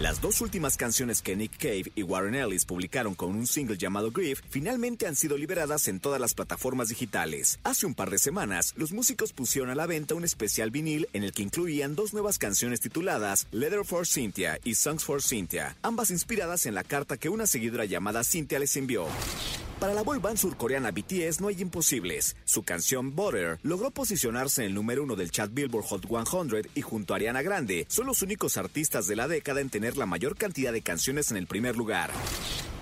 Las dos últimas canciones que Nick Cave y Warren Ellis publicaron con un single llamado Grief finalmente han sido liberadas en todas las plataformas digitales. Hace un par de semanas, los músicos pusieron a la venta un especial vinil en el que incluían dos nuevas canciones tituladas Letter for Cynthia y Songs for Cynthia, ambas inspiradas en la carta que una seguidora llamada Cynthia les envió. Para la boy band surcoreana BTS no hay imposibles. Su canción Butter logró posicionarse en el número uno del chat Billboard Hot 100 y junto a Ariana Grande son los únicos artistas de la década en tener la mayor cantidad de canciones en el primer lugar.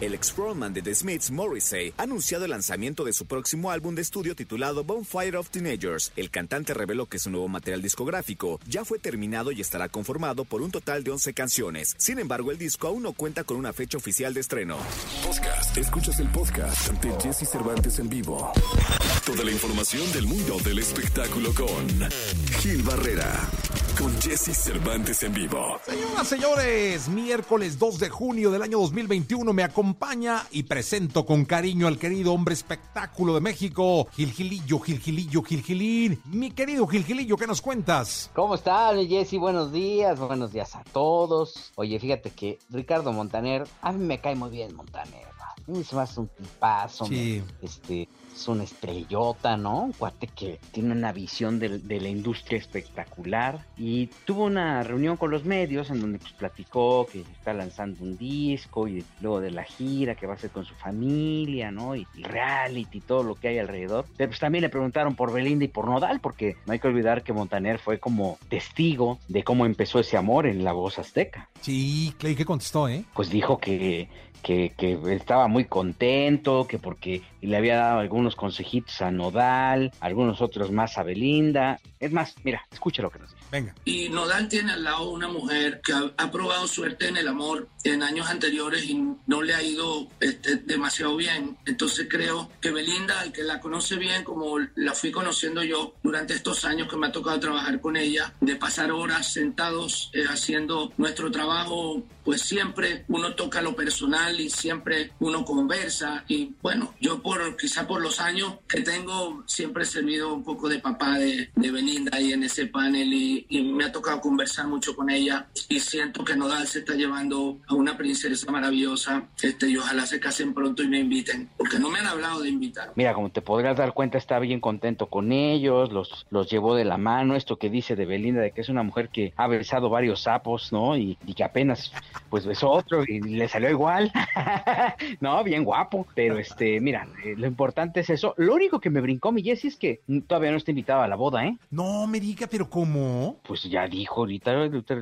El ex frontman de The Smiths, Morrissey, ha anunciado el lanzamiento de su próximo álbum de estudio titulado Bonfire of Teenagers. El cantante reveló que su nuevo material discográfico ya fue terminado y estará conformado por un total de 11 canciones. Sin embargo, el disco aún no cuenta con una fecha oficial de estreno. Podcast. Escuchas el podcast de Jesse Cervantes en vivo. Toda la información del mundo del espectáculo con Gil Barrera. Con Jesse Cervantes en vivo. Señoras, señores, miércoles 2 de junio del año 2021 me acompaña y presento con cariño al querido hombre espectáculo de México, Gilgilillo, Gilgilillo, Gilgilín. Mi querido Gilgilillo, ¿qué nos cuentas? ¿Cómo están, Jesse? Buenos días, buenos días a todos. Oye, fíjate que Ricardo Montaner, a mí me cae muy bien Montaner. A mí se me hace un tipazo, Sí. este, es una estrellota, ¿no? Un cuate que tiene una visión de, la industria espectacular y tuvo una reunión con los medios en donde pues platicó que está lanzando un disco y luego de la gira que va a hacer con su familia, ¿no? Y, y reality, todo lo que hay alrededor. Pero pues también le preguntaron por Belinda y por Nodal porque no hay que olvidar que Montaner fue como testigo de cómo empezó ese amor en la voz azteca Sí, Clay, ¿qué contestó, eh? pues dijo que, que, que estaba muy contento, que porque le había dado algunos consejitos a Nodal, algunos otros más a Belinda. Es más, mira, escucha lo que nos dijo. Venga. Y Nodal tiene al lado una mujer que ha, ha probado suerte en el amor en años anteriores y no le ha ido este, demasiado bien. Entonces creo que Belinda, el que la conoce bien, como la fui conociendo yo durante estos años que me ha tocado trabajar con ella, de pasar horas sentados eh, haciendo nuestro trabajo, pues siempre uno toca lo personal y siempre uno conversa. Y bueno, yo por quizá por los años que tengo, siempre he servido un poco de papá de, de Belinda ahí en ese panel y, y me ha tocado conversar mucho con ella y siento que Nodal se está llevando a una princesa maravillosa este, y ojalá se casen pronto y me inviten, porque no me han hablado de invitar. Mira, como te podrás dar cuenta, está bien contento con ellos, los, los llevó de la mano, esto que dice de Belinda, de que es una mujer que ha besado varios sapos, ¿no? Y, y que apenas, pues besó otro y le salió igual. no, bien guapo, pero este, mira, eh, lo importante es eso. Lo único que me brincó mi Jessie es que todavía no está invitado a la boda, ¿eh? No me diga, pero ¿cómo? Pues ya dijo ahorita,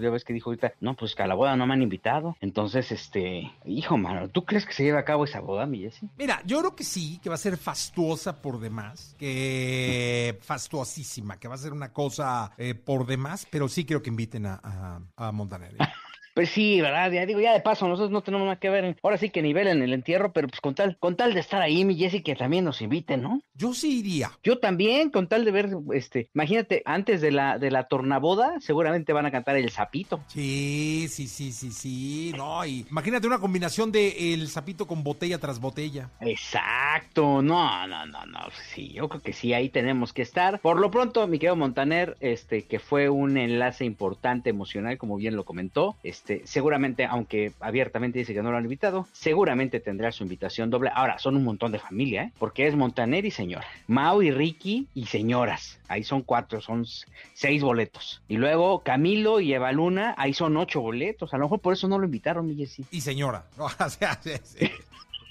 ya ves que dijo ahorita, no, pues que a la boda no me han invitado. Entonces, este, hijo, mano, ¿tú crees que se lleve a cabo esa boda, mi? Mira, yo creo que sí, que va a ser fastuosa por demás, que fastuosísima, que va a ser una cosa eh, por demás, pero sí creo que inviten a, a, a Montaner. Pues sí, ¿verdad? Ya digo, ya de paso, nosotros no tenemos nada que ver. en- ahora sí que nivel en el entierro, pero pues con tal, con tal de estar ahí, mi Jessie, que también nos inviten, ¿no? Yo sí iría. Yo también, con tal de ver, este, imagínate, antes de la, de la tornaboda, seguramente van a cantar el sapito. Sí, sí, sí, sí, sí. No, y imagínate una combinación de el sapito con botella tras botella. Exacto, no, no, no, no, sí, yo creo que sí, ahí tenemos que estar. Por lo pronto, mi querido Montaner, este, que fue un enlace importante emocional, como bien lo comentó, este, seguramente, aunque abiertamente dice que no lo han invitado, seguramente tendrá su invitación doble. Ahora, son un montón de familia, ¿eh? Porque es Montaner y señora, Mau y Ricky y señoras, ahí son cuatro, son seis boletos. Y luego Camilo y Eva Luna, ahí son ocho boletos, a lo mejor por eso no lo invitaron, mi. Y señora. O sea, sí, sí.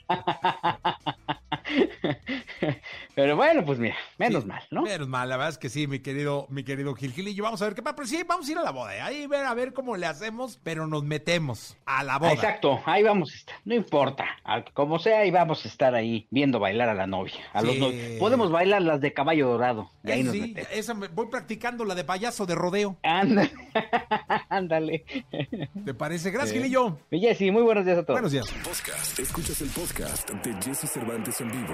Pero bueno, pues mira, menos Sí, mal, ¿no? Menos mal, la verdad es que sí, mi querido, mi querido Gil Gilillo. Vamos a ver qué pasa. Pero sí, vamos a ir a la boda. ¿eh? Ahí ver a ver cómo le hacemos, pero nos metemos a la boda. Exacto, ahí vamos a estar, no importa, como sea, ahí vamos a estar ahí viendo bailar a la novia. A los Sí. novios. Podemos bailar las de caballo dorado, y ahí Eh, nos sí, metemos. esa me- voy practicando la de payaso de rodeo. Ándale, ándale. ¿Te parece? Gracias, Sí. Gilillo. Y Jessy, muy buenos días a todos. Buenos días. Podcast. Escuchas el podcast de Jesse Cervantes en vivo.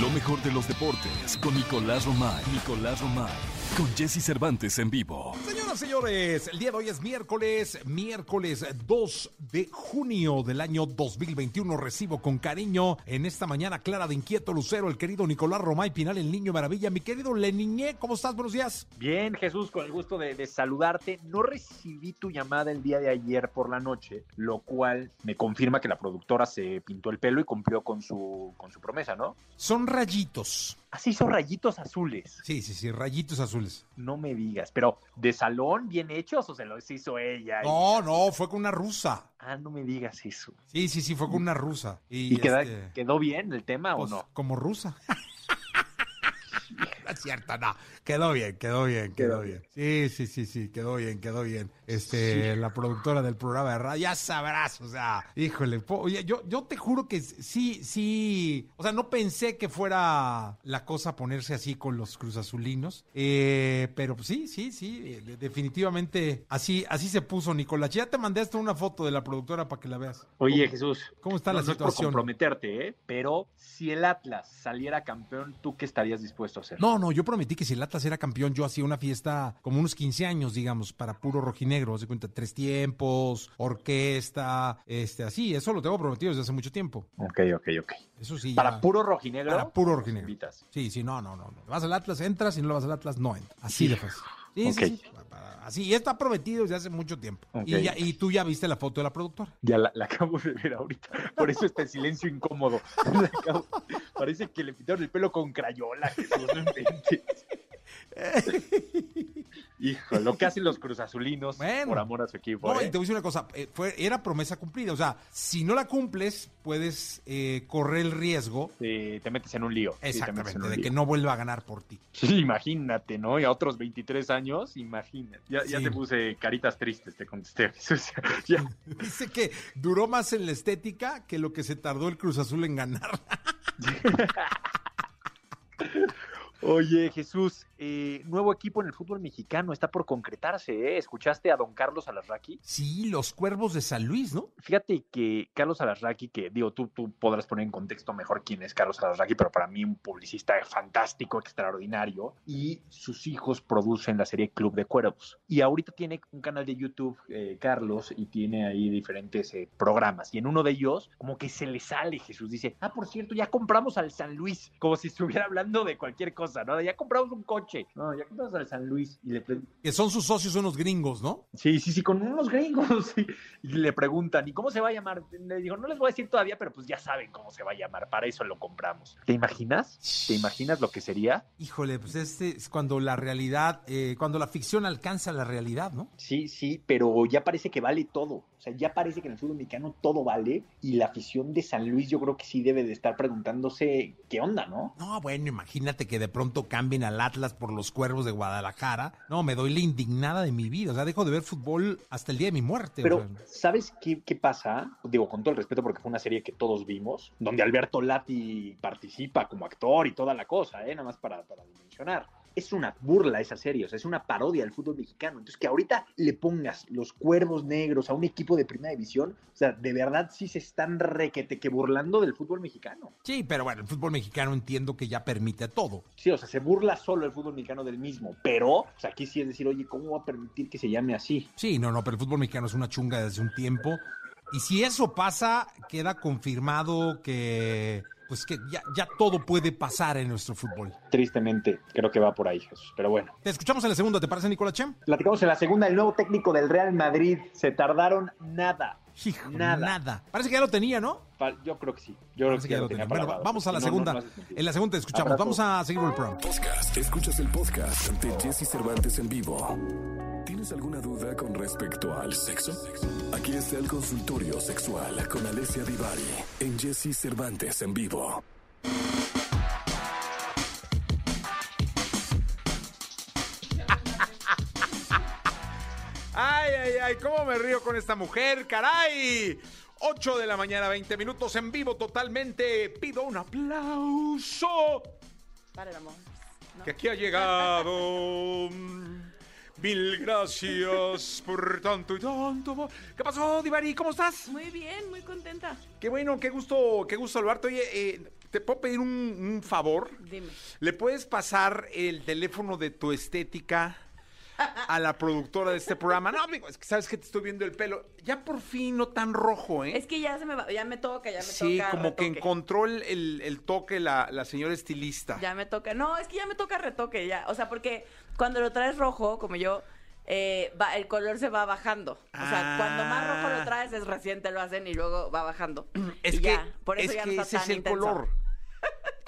Lo mejor de los deportes con Nicolás Romay. Nicolás Romay. Con Jesse Cervantes en vivo. Señoras señores, el día de hoy es miércoles, miércoles 2 de junio del año 2021. Recibo con cariño en esta mañana clara de inquieto lucero el querido Nicolás Romay Pinal, el niño maravilla. Mi querido Leniñé, ¿cómo estás? Buenos días. Bien, Jesús, con el gusto de, de saludarte. No recibí tu llamada el día de ayer por la noche, lo cual me confirma que la productora se pintó el pelo y cumplió con su, con su promesa, ¿no? Son rayitos. Así son rayitos azules. Sí, sí, sí, rayitos azules. No me digas, pero ¿de salón bien hechos o se los hizo ella? No, no, fue con una rusa. Ah, no me digas eso. Sí, sí, sí, fue con una rusa. ¿Y, ¿Y queda- este, quedó bien el tema pues, o no? Como rusa. No es cierto, no. Quedó bien, quedó bien, quedó Quedó bien. Sí, sí, sí, sí, quedó bien, quedó bien. Este, la productora del programa de radio, ya sabrás, o sea, híjole, po- oye, yo, yo te juro que sí, sí, o sea, no pensé que fuera la cosa ponerse así con los cruzazulinos, eh, pero sí, sí, sí, eh, de- definitivamente así, así se puso Nicolás. Ya te mandé hasta una foto de la productora para que la veas. Oye, Jesús. ¿Cómo está la no, no es por situación? comprometerte, ¿eh? Pero si el Atlas saliera campeón, ¿tú qué estarías dispuesto a hacer? No, no, yo prometí que si el Atlas era campeón, yo hacía una fiesta como unos 15 años, digamos, para puro rojinegro. Haz de cuenta, tres tiempos, orquesta, este, así, eso lo tengo prometido desde hace mucho tiempo. Ok, ok, ok. Eso sí. Para ya- puro rojinegro. Para puro rojinegro. invitas. Sí, sí, no, no, no. Vas al Atlas, entras, y no vas al Atlas, no entras. Así de fácil. Sí, sí, sí. Así, y está prometido desde hace mucho tiempo. Y, ya- y tú ya viste la foto de la productora. Ya la, la acabo de ver ahorita. Por eso está el silencio incómodo. Parece que le pintaron el pelo con crayola, Jesús, no inventes. Hijo, lo que hacen los cruzazulinos Bueno. por amor a su equipo. No, ¿eh? y te voy a decir una cosa, eh, fue, era promesa cumplida. O sea, si no la cumples, puedes eh, correr el riesgo Sí, te metes en un lío. Exactamente, un de lío. que no vuelva a ganar por ti. Sí, imagínate, ¿no? Y a otros 23 años, imagínate. Ya, ya Sí. te puse caritas tristes, te contesté. Dice que duró más en la estética que lo que se tardó el Cruz Azul en ganar. Oye, Jesús, eh, nuevo equipo en el fútbol mexicano está por concretarse, ¿eh? ¿Escuchaste a don Carlos Alarraqui? Sí, los cuervos de San Luis, ¿no? Fíjate que Carlos Alarraqui, que digo, tú, tú podrás poner en contexto mejor quién es Carlos Alarraqui, pero para mí un publicista fantástico, extraordinario, y sus hijos producen la serie Club de Cuervos. Y ahorita tiene un canal de YouTube, eh, Carlos, y tiene ahí diferentes eh, programas. Y en uno de ellos, como que se le sale Jesús, dice, ah, por cierto, ya compramos al San Luis, como si estuviera hablando de cualquier cosa, ¿no? Ya compramos un coche, no, ya compramos al San Luis. Y le Que son sus socios unos gringos, ¿no? Sí, sí, sí, con unos gringos. Y le preguntan, ¿y cómo se va a llamar? Le digo, no les voy a decir todavía, pero pues ya saben cómo se va a llamar. Para eso lo compramos. ¿Te imaginas? ¿Te imaginas lo que sería? Híjole, pues este es cuando la realidad, eh, cuando la ficción alcanza la realidad, ¿no? Sí, sí, pero ya parece que vale todo. O sea, ya parece que en el fútbol mexicano todo vale. Y la afición de San Luis yo creo que sí debe de estar preguntándose qué onda, ¿no? No, bueno, imagínate que de pronto cambien al Atlas por los cuervos de Guadalajara. No, me doy la indignada de mi vida. O sea, dejo de ver fútbol hasta el día de mi muerte. o Pero, sea. ¿sabes qué, qué pasa? Digo, con todo el respeto, porque fue una serie que todos vimos, donde Alberto Lati participa como actor y toda la cosa, ¿eh? Nada más para, para dimensionar. Es una burla esa serie, o sea, es una parodia del fútbol mexicano. Entonces, que ahorita le pongas los cuervos negros a un equipo de primera división, o sea, de verdad sí se están requete que burlando del fútbol mexicano. Sí, pero bueno, el fútbol mexicano entiendo que ya permite todo. Sí, o sea, se burla solo el fútbol mexicano del mismo, pero, o sea, aquí sí es decir, oye, ¿cómo va a permitir que se llame así? Sí, no, no, pero el fútbol mexicano es una chunga desde un tiempo. Y si eso pasa, queda confirmado que pues que ya, ya todo puede pasar en nuestro fútbol. Tristemente, creo que va por ahí, Jesús. Pero bueno. Te escuchamos en la segunda, ¿te parece, Nicolás Chem? Platicamos en la segunda, el nuevo técnico del Real Madrid. Se tardaron nada. Hijo, Nada. nada. Parece que ya lo tenía, ¿no? Pa- Yo creo que sí. Yo creo Parece que ya lo tenía. tenía Bueno, vamos a la No, segunda. no en la segunda te escuchamos. Abrazo. Vamos a seguir el programa. Podcast. Escuchas el podcast de Jesse Cervantes en vivo. ¿Tienes alguna duda con respecto al sexo? Aquí está el consultorio sexual con Alessia Divari en Jesse Cervantes en vivo. Ay, ay, ay, cómo me río con esta mujer, caray. 8 de la mañana, 20 minutos en vivo totalmente. Pido un aplauso. Para el amor. ¿no? Que aquí ha llegado. Mil gracias por tanto y tanto. ¿Qué pasó, Divari? ¿Cómo estás? Muy bien, muy contenta. Qué bueno, qué gusto, qué gusto saludarte. Oye, eh, ¿te puedo pedir un, un favor? Dime. ¿Le puedes pasar el teléfono de tu estética a la productora de este programa. No, amigo, es que sabes que te estoy viendo el pelo. Ya por fin no tan rojo, ¿eh? Es que ya se me va, ya me toca, ya me sí, toca. como que encontró el, el- el toque la, la señora estilista. Ya me toca. No, es que ya me toca retoque, ya. O sea, porque cuando lo traes rojo, como yo, eh, va- el color se va bajando. O sea, Ah. cuando más rojo lo traes, es reciente lo hacen y luego va bajando. Es Y que, ya, por eso es ya que no ese está es tan el intenso. color.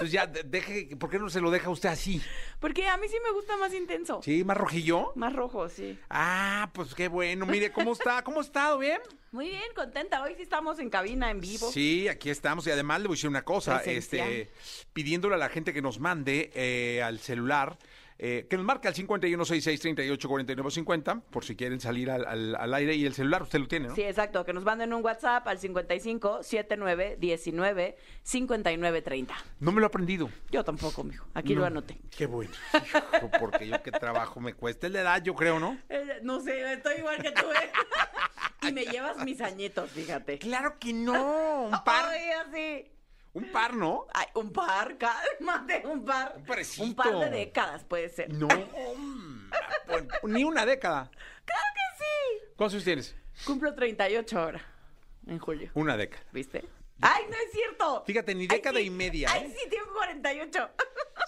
Entonces ya, de- deje, ¿por qué no se lo deja usted así? Porque a mí sí me gusta más intenso. ¿Sí? ¿Más rojillo? Más rojo, sí. Ah, pues qué bueno. Mire, ¿cómo está? ¿Cómo ha estado? ¿Bien? Muy bien, contenta. Hoy sí estamos en cabina, en vivo. Sí, aquí estamos. Y además le voy a decir una cosa, Presencial. este, pidiéndole a la gente que nos mande eh, al celular, eh, que nos marque al 5166-384950, por si quieren salir al, al- al aire. Y el celular usted lo tiene, ¿no? Sí, exacto. Que nos manden un WhatsApp al 55 79 19 59 30. No me lo he aprendido. Yo tampoco, mijo. Aquí lo No. anoté. Qué bueno. Hijo, porque yo qué trabajo me cuesta. Es la edad, yo creo, ¿no? Eh, No sé, estoy igual que tú. ¿eh? y me llevas mis añitos, fíjate. Claro que no. Un par. Ay, así. Un par, ¿no? Ay, un par, cálmate, un par. Un parecito. Un par de décadas puede ser. No. Ni una década. ¡Claro que sí! ¿Cuántos años tienes? Cumplo 38 ahora, en julio. Una década. ¿Viste? ¡Ay, no es cierto! Fíjate, ni Ay, década sí. y media, ¡Ay, ¿eh? sí, tengo 48!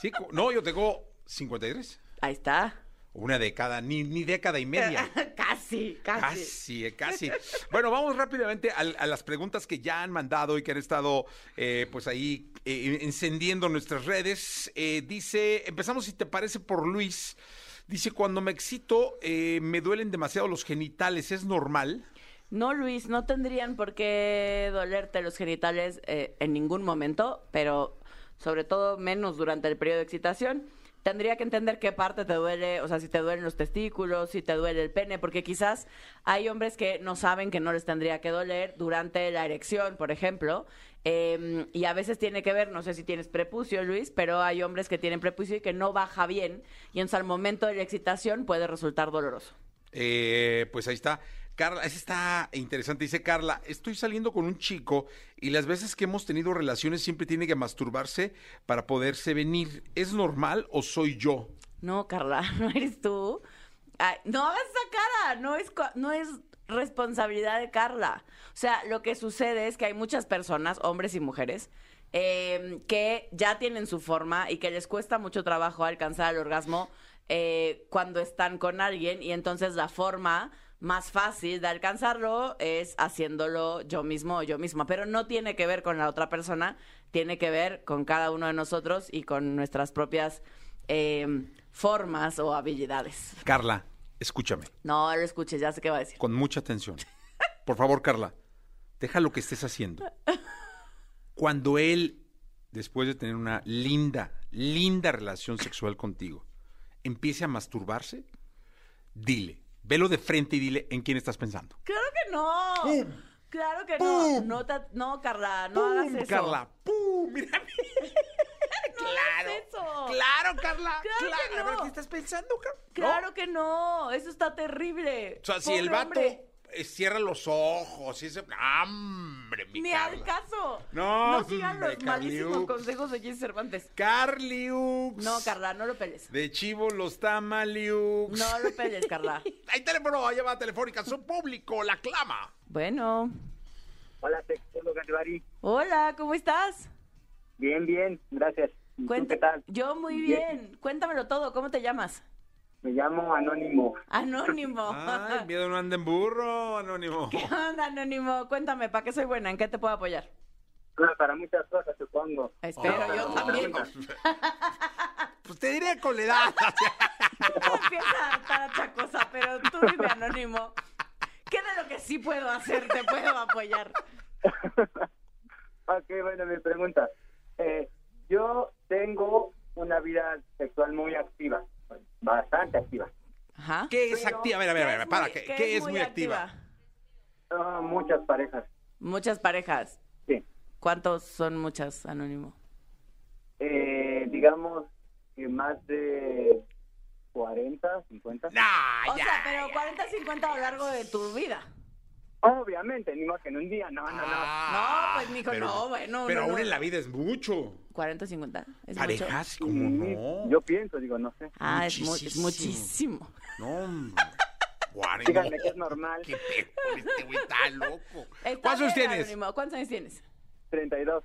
Sí, no, yo tengo 53. Ahí está. Una década, ni, ni década y media. casi, casi. Casi, eh, casi. Bueno, vamos rápidamente a, las preguntas que ya han mandado y que han estado, eh, pues ahí eh, encendiendo nuestras redes. Eh, dice, empezamos si te parece por Luis. Dice, cuando me excito, eh, me duelen demasiado los genitales, ¿es normal? No, Luis, no tendrían por qué dolerte los genitales eh, en ningún momento, pero sobre todo menos durante el periodo de excitación. Tendría que entender qué parte te duele, o sea, si te duelen los testículos, si te duele el pene, porque quizás hay hombres que no saben que no les tendría que doler durante la erección, por ejemplo, eh, y a veces tiene que ver, no sé si tienes prepucio, Luis, pero hay hombres que tienen prepucio y que no baja bien, y entonces al momento de la excitación puede resultar doloroso. Eh, pues ahí está. Carla, esa está interesante. Dice Carla, estoy saliendo con un chico y las veces que hemos tenido relaciones siempre tiene que masturbarse para poderse venir. ¿Es normal o soy yo? No, Carla, no eres tú. Ay, no hagas esa cara, no es, no es responsabilidad de Carla. O sea, lo que sucede es que hay muchas personas, hombres y mujeres, eh, que ya tienen su forma y que les cuesta mucho trabajo alcanzar el orgasmo eh, cuando están con alguien y entonces la forma más fácil de alcanzarlo es haciéndolo yo mismo o yo misma, pero no tiene que ver con la otra persona, tiene que ver con cada uno de nosotros y con nuestras propias eh, formas o habilidades. Carla, escúchame, No lo escuches, ya sé qué va a decir. con mucha atención. Por favor, Carla, deja lo que estés haciendo. Cuando él, después de tener una linda, linda relación sexual contigo, empiece a masturbarse, dile, velo de frente y dile en quién estás pensando. Claro que no. Claro que no. No, ta- no, Carla, no hagas ¡Pum, eso. Carla! ¡Pum! Mira, No hagas eso. Claro, Carla. Claro que A ver, no. ¿qué estás pensando, Carla? Claro que no. Eso está terrible. O sea, si Pobre el vato hombre. Eh, cierra los ojos y ese... ¡Hombre, mi Ni Carla! al caso. No, No sigan hombre, los malísimos Carliux. consejos de Jesse Cervantes. Carliux. No, Carla, no lo peles. De chivo los tamaliux. No lo peles, Carla. Hay teléfono, llamada telefónica, su público la clama. Bueno. Hola, sexóloga. Hola, ¿cómo estás? Bien, bien, gracias. ¿Y tú Cuenta- qué tal? Yo muy bien. Cuéntamelo todo. ¿Cómo te llamas? Me llamo Anónimo. Anónimo. Ay, miedo no anda en burro, anónimo. ¿Qué onda, Anónimo? Cuéntame, ¿para qué soy buena? ¿En qué te puedo apoyar? Para muchas cosas, supongo. Espero, Oh. yo también. Pues te diré con la edad. Empieza a estar achacosa, pero tú dime, Anónimo. ¿Qué de lo que sí puedo hacer te puedo apoyar? ok, bueno, mi pregunta. Eh, yo tengo una vida sexual muy activa, bastante activa. Ajá. ¿Qué es activa? A ver, a ver, a ver, para, muy- ¿qué, qué es muy activa? Ah, muchas parejas, Muchas parejas. sí. ¿Cuántos son muchas, Anónimo? Eh, digamos que más de 40, 50. Nah, O ya. sea, pero 40, 50 a lo largo de tu vida. Obviamente, ni más que en un día, no, no, no. Ah, no, pues mijo, pero- no, bueno. Pero no, aún no. en la vida es mucho. 40 o 50. ¿Es mucho? Parejas, como Sí, no. Yo pienso, digo, no sé. Ah, es, mu- es Muchísimo. muchísimo. No, hombre. Díganme que es normal. Qué pedo este güey, está loco. Está ¿Cuántos años bien, tienes? Anónimo. ¿Cuántos años tienes? 32.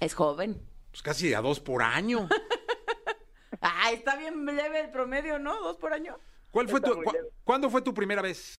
Es joven. Pues casi a dos por año. Ah, está bien leve el promedio, ¿no? Dos por año. ¿Cuál fue Está tu, muy cua- leve. ¿Cuándo fue tu primera vez?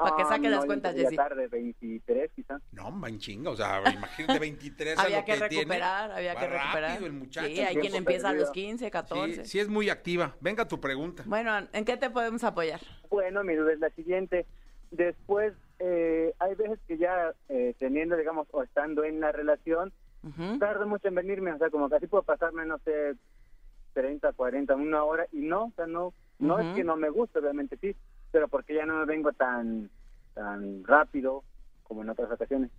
Pa' que saque las yo cuentas, Jessy. tarde, 23 quizás. No, en chinga. O sea, imagínate 23 a Había lo que que tiene. recuperar, había Va que recuperar. rápido el muchacho. Sí, hay quien empieza a los perdido. 15, 14. Sí, sí es muy activa. Venga tu pregunta. Bueno, ¿en qué te podemos apoyar? Bueno, mi duda es la siguiente. Después, eh, hay veces que ya eh, teniendo, digamos, o estando en la relación, Ujú. tardo mucho en venirme, o sea, como casi puedo pasarme, no sé, 30, 40, una hora, y no, o sea, no, no Ujú. es que no me guste, obviamente sí, pero porque ya no me vengo tan, tan rápido como en otras ocasiones.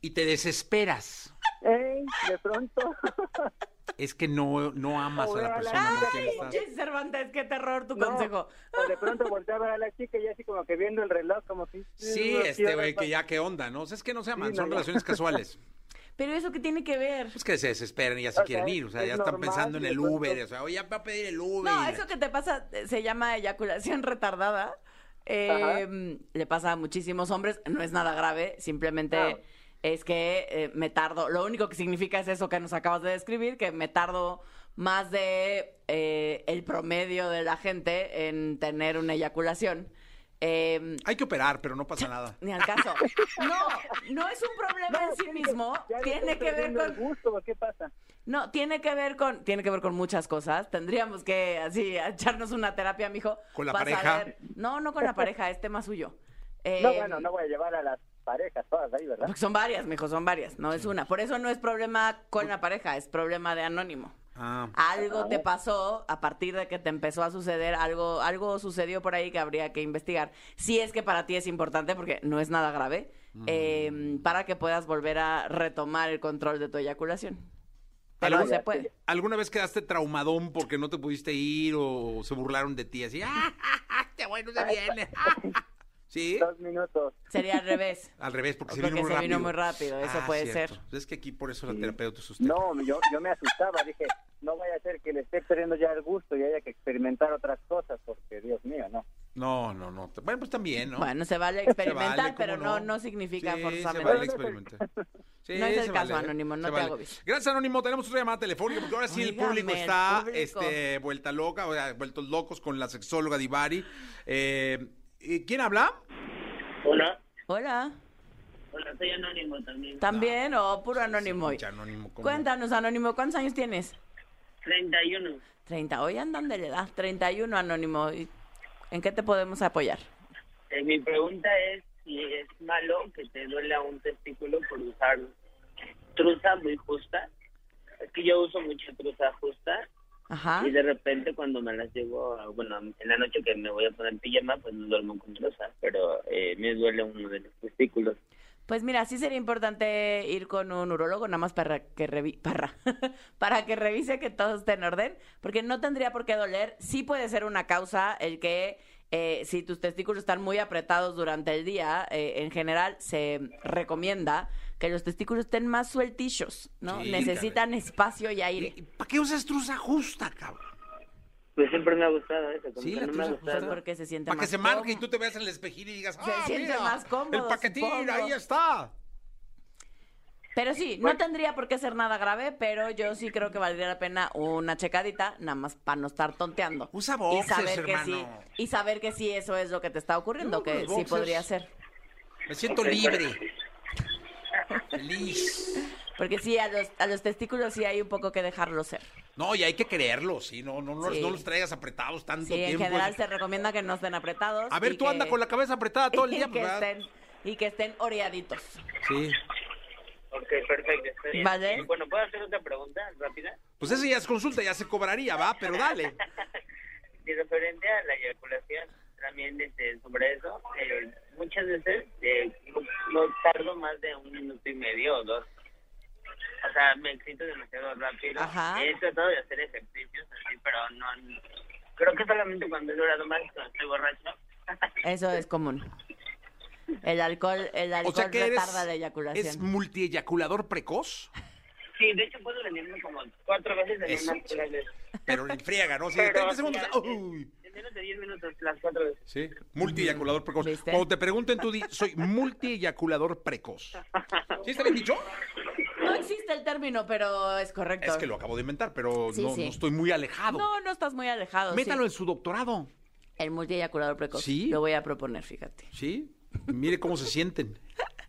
Y te desesperas. ¡Ey! De pronto. Es que no, no amas a la persona con quien Ay, estás. Cervantes, qué terror tu No, consejo. O de pronto volteaba a la chica y así como que viendo el reloj, como si... Sí, no este güey, que ya qué onda, ¿no? O sea, es que no se aman, Sí, son no, ya. relaciones casuales. Pero eso qué tiene que ver. Pues que se desesperan y ya se quieren ir. O sea, es ya están normal, pensando en el. Uber. O sea, oye, ya va a pedir el Uber. No, eso que te pasa se llama eyaculación retardada. Eh, le pasa a muchísimos hombres, no es nada grave, simplemente es que eh, me tardo, lo único que significa es eso que nos acabas de describir, que me tardo más de eh, el promedio de la gente en tener una eyaculación. Eh, Hay que operar, pero no pasa nada. ni al caso. No, no es un problema en sí mismo, tiene que ver con gusto, ¿qué pasa? no, tiene que ver con, tiene que ver con muchas cosas. Tendríamos que así echarnos una terapia, mijo. ¿Con la para pareja? saber- No, no con la pareja, es tema suyo. Eh, No, bueno, no voy a llevar a las parejas todas ahí, ¿verdad? Porque son varias, mijo, son varias, no es una. Por eso no es problema con la pareja, es problema de anónimo. Ah, Algo te pasó a partir de que te empezó a suceder, algo, algo sucedió por ahí que habría que investigar. Si es que para ti es importante, porque no es nada grave, eh, para que puedas volver a retomar el control de tu eyaculación. Pero se puede. ¿Alguna vez quedaste traumadón porque no te pudiste ir o se burlaron de ti así? ¡Ah, este güey no se viene! ¿Sí? Dos minutos. Sería al revés. Al revés, porque, se Porque vino muy se rápido. vino muy rápido, eso Ah, puede cierto. ser. Es que aquí por eso la Sí. terapeuta es usted. No, yo, yo me asustaba, dije, no vaya a ser que le esté perdiendo ya el gusto y haya que experimentar otras cosas, porque Dios mío, no. No, no, no. Bueno, pues también, ¿no? Bueno, se vale Se experimentar, vale, ¿cómo pero no, no significa Sí, forzosamente. Se vale experimentar. Sí, No es el caso, vale, ¿eh? Anónimo, no te vale. agobes. Gracias, Anónimo. Tenemos otra llamada telefónica porque ahora sí el público el está público. Este, vuelta loca, o sea, vueltos locos con la sexóloga Divari. Eh, ¿y ¿Quién habla? Hola, Hola. hola, soy anónimo también. ¿También o puro anónimo? Pinche Anónimo, ¿cómo? Cuéntanos, Anónimo, ¿cuántos años tienes? 31. 30. Hoy andan de la edad. 31, Anónimo. ¿Y ¿En qué te podemos apoyar? Eh, mi pregunta es si es malo que te duela un testículo por usar truza muy justa. Es que yo uso mucha truza justa Ajá. y de repente cuando me las llevo, bueno, en la noche que me voy a poner pijama, pues no duermo con truza, pero eh, me duele uno de los testículos. Pues mira, sí sería importante ir con un urólogo, nada más para que revi- para, para que revise que todo esté en orden, porque no tendría por qué doler. Sí puede ser una causa el que eh, si tus testículos están muy apretados durante el día, eh, en general se recomienda que los testículos estén más sueltillos, ¿no? Sí, Necesitan espacio y aire. ¿Y ¿Para qué usas truza justa, cabrón? Pues siempre me ha gustado eso, como Sí, que la no me ha truza justa. gustado. Porque se siente Para que se marque y tú te veas en el espejito y digas, Se ah, siente mira, más cómodo, el paquetín, supongo. ahí está. Pero sí, no tendría por qué ser nada grave, pero yo sí creo que valdría la pena una checadita, nada más para no estar tonteando. Usa y boxers, saber que sí, hermano. y saber que sí eso es lo que te está ocurriendo, No, que sí podría ser. Me siento libre. Feliz. Porque sí, a los, a los testículos sí hay un poco que dejarlos ser. No, y hay que creerlos, sí, no, no, no, Sí. no los traigas apretados tanto Sí, en tiempo. general se recomienda que no estén apretados. A ver, y tú que- anda con la cabeza apretada todo el y día, que pues, ¿verdad? estén, y que estén oreaditos. Sí. Ok, perfecto. está bien. Vale. Y Bueno, ¿puedo hacer otra pregunta rápida? Pues eso ya es consulta, ya se cobraría, va, pero dale. y referente a la eyaculación, también este, sobre eso, eh, muchas veces eh, no, no tardo más de un minuto y medio o dos. O sea, me excito demasiado rápido. Ajá. He tratado de hacer ejercicios así, pero no... Creo que solamente cuando he durado más, cuando estoy borracho. Eso es común. El alcohol, el alcohol O sea que eres, retarda la eyaculación. es multieyaculador precoz, Sí, de hecho puedo venirme como cuatro veces en Eso, una sola vez. pero en friega, ¿no? Pero, 30 segundos. ya, ¡uy! En menos de 10 minutos, las cuatro veces. Sí, multieyaculador precoz. ¿Viste? Cuando te pregunten, tú di, soy multieyaculador precoz. ¿Sí está bien dicho? No existe el término, pero es correcto. Es que lo acabo de inventar, pero Sí, no, sí. no estoy muy alejado. No, no estás muy alejado. sí. Métalo en su doctorado. El multieyaculador precoz. Sí. Lo voy a proponer, fíjate. ¿Sí? Mire cómo se sienten.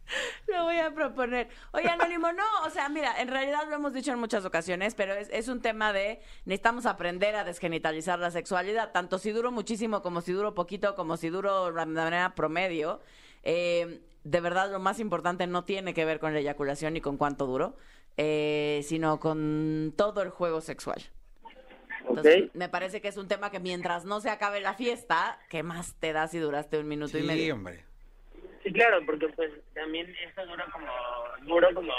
Lo voy a proponer. Oye, Anónimo, no, o sea, mira, en realidad lo hemos dicho en muchas ocasiones, pero es, es un tema de necesitamos aprender a desgenitalizar la sexualidad, tanto si duro muchísimo como si duro poquito, como si duro de manera promedio. Eh, de verdad, lo más importante no tiene que ver con la eyaculación ni con cuánto duro, eh, sino con todo el juego sexual. Entonces, Ok. me parece que es un tema que mientras no se acabe la fiesta, ¿qué más te da si duraste un minuto y Sí, medio? hombre. Sí, claro, porque pues también eso dura como, dura como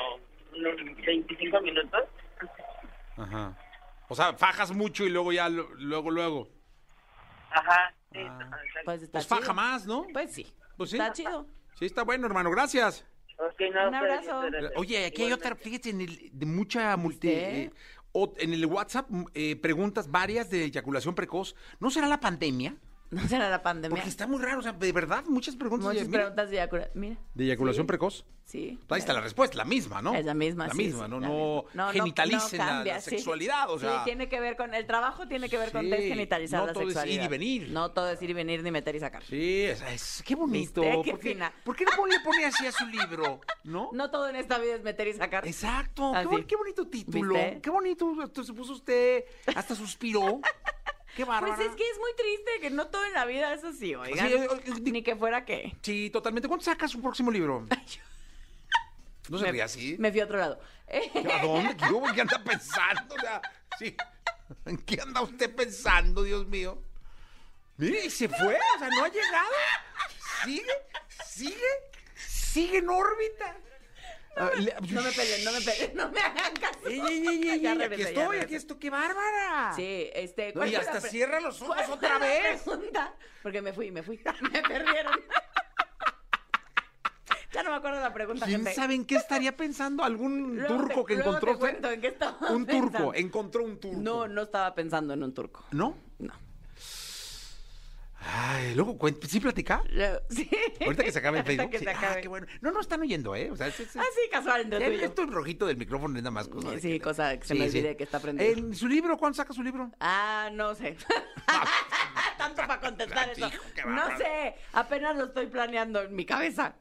unos 25 minutos. Ajá. O sea, fajas mucho y luego ya, lo- luego, luego. Ajá. Sí, Ah. Pues está Pues faja chido. más, ¿no? Pues sí. Pues sí. Está chido. Sí, está bueno, hermano. Gracias. Ok, no, Un pues, abrazo. gracias. Oye, aquí hay otra, fíjate, en el, de mucha multi... ¿Viste? eh, o- en el WhatsApp, mm, eh, preguntas varias de eyaculación precoz. ¿No será la pandemia? No será la pandemia. Porque está muy raro, o sea, de verdad, muchas preguntas. Muchas de, mira, preguntas de eyaculación. Mira. de eyaculación Sí. precoz. Sí. Ahí está la respuesta, la misma, ¿no? Es la misma, La sí, misma, sí, no, la no, misma. No, no, genitalicen no cambia, la, sexualidad, o sea... Sí, tiene que ver con el trabajo, tiene que ver con desgenitalizar no la todo es ir y sexualidad. venir. No todo es ir y venir, ni meter y sacar. Sí, es, es- qué bonito. ¿Viste? Qué ¿Por, qué, fina. por qué no le pone así a su libro? ¿No? No todo en esta vida es meter y sacar. Exacto, qué, bonito título. ¿Viste? Qué bonito. Se puso usted, hasta suspiró. Qué. Pues es que es muy triste que no todo en la vida es así, oigan. Sí, eh, eh, Ni que fuera qué. Sí, totalmente. ¿Cuándo saca su próximo libro? No se Me- así. Me fui a otro lado. ¿A dónde? ¿Qué, hubo? ¿Qué anda pensando? O sea, sí. ¿En qué anda usted pensando, Dios mío? Mire, y se fue, o sea, no ha llegado. Sigue, sigue, sigue en órbita. Ah, le- No me peleen, no me peleen, no me hagan caso. Ey, ey, ey, Ya aquí regresé, ya estoy, aquí estoy, qué bárbara. Sí, este. No, ¿cuál y hasta la cierra los ojos ¿cuál fue otra vez. pregunta? Porque me fui, me fui. Me perdieron. ya no me acuerdo la pregunta, ¿Quién gente. sabe en qué estaría pensando algún Luego turco te- que encontró te cuento en qué estaba Un turco, pensando. encontró un turco. No, no estaba pensando en un turco. ¿No? No. Ay, luego, cuen- ¿sí platica? Luego- sí. Ahorita que se acabe el Facebook. que sí. se Ah, acabe. qué bueno. No, no están oyendo, ¿eh? O sea, es- es- Ah, sí, casual, de Ya, tuyo. Esto rojito del micrófono es nada más cosa. Sí, que- cosa que se me olvide que está prendido. En su libro, ¿cuándo saca su libro? Ah, no sé. Tanto para contestar eso. Hijo, qué No sé, apenas lo estoy planeando en mi cabeza.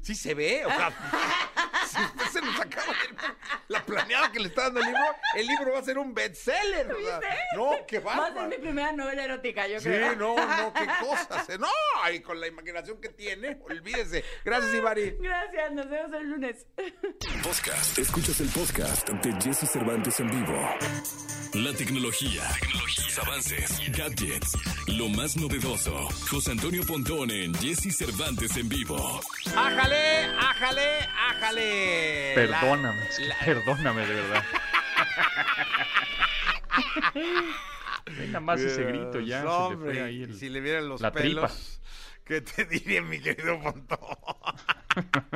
Sí se ve, o sea, si usted se nos acaba de- la planeada que le está dando el libro, el libro va a ser un bestseller. sea, no, qué Va a ser mi primera novela erótica, yo Sí, creo. no, no, qué cosas. eh, No, y con la imaginación que tiene, olvídese. Gracias, Ivari. Gracias, nos vemos el lunes. Podcast. Escuchas el podcast de Jesse Cervantes en vivo. La tecnología, tecnología, sus avances, gadgets, lo más novedoso. José Antonio Pontón en Jesse Cervantes en vivo. ¡Ájale, ájale, ájale! Perdóname, La- la- perdóname de verdad. Venga más ese grito ya. Se te hombre, fue ahí el- y si le vieran los la tripa. ¿Qué te diría, mi querido Pontón?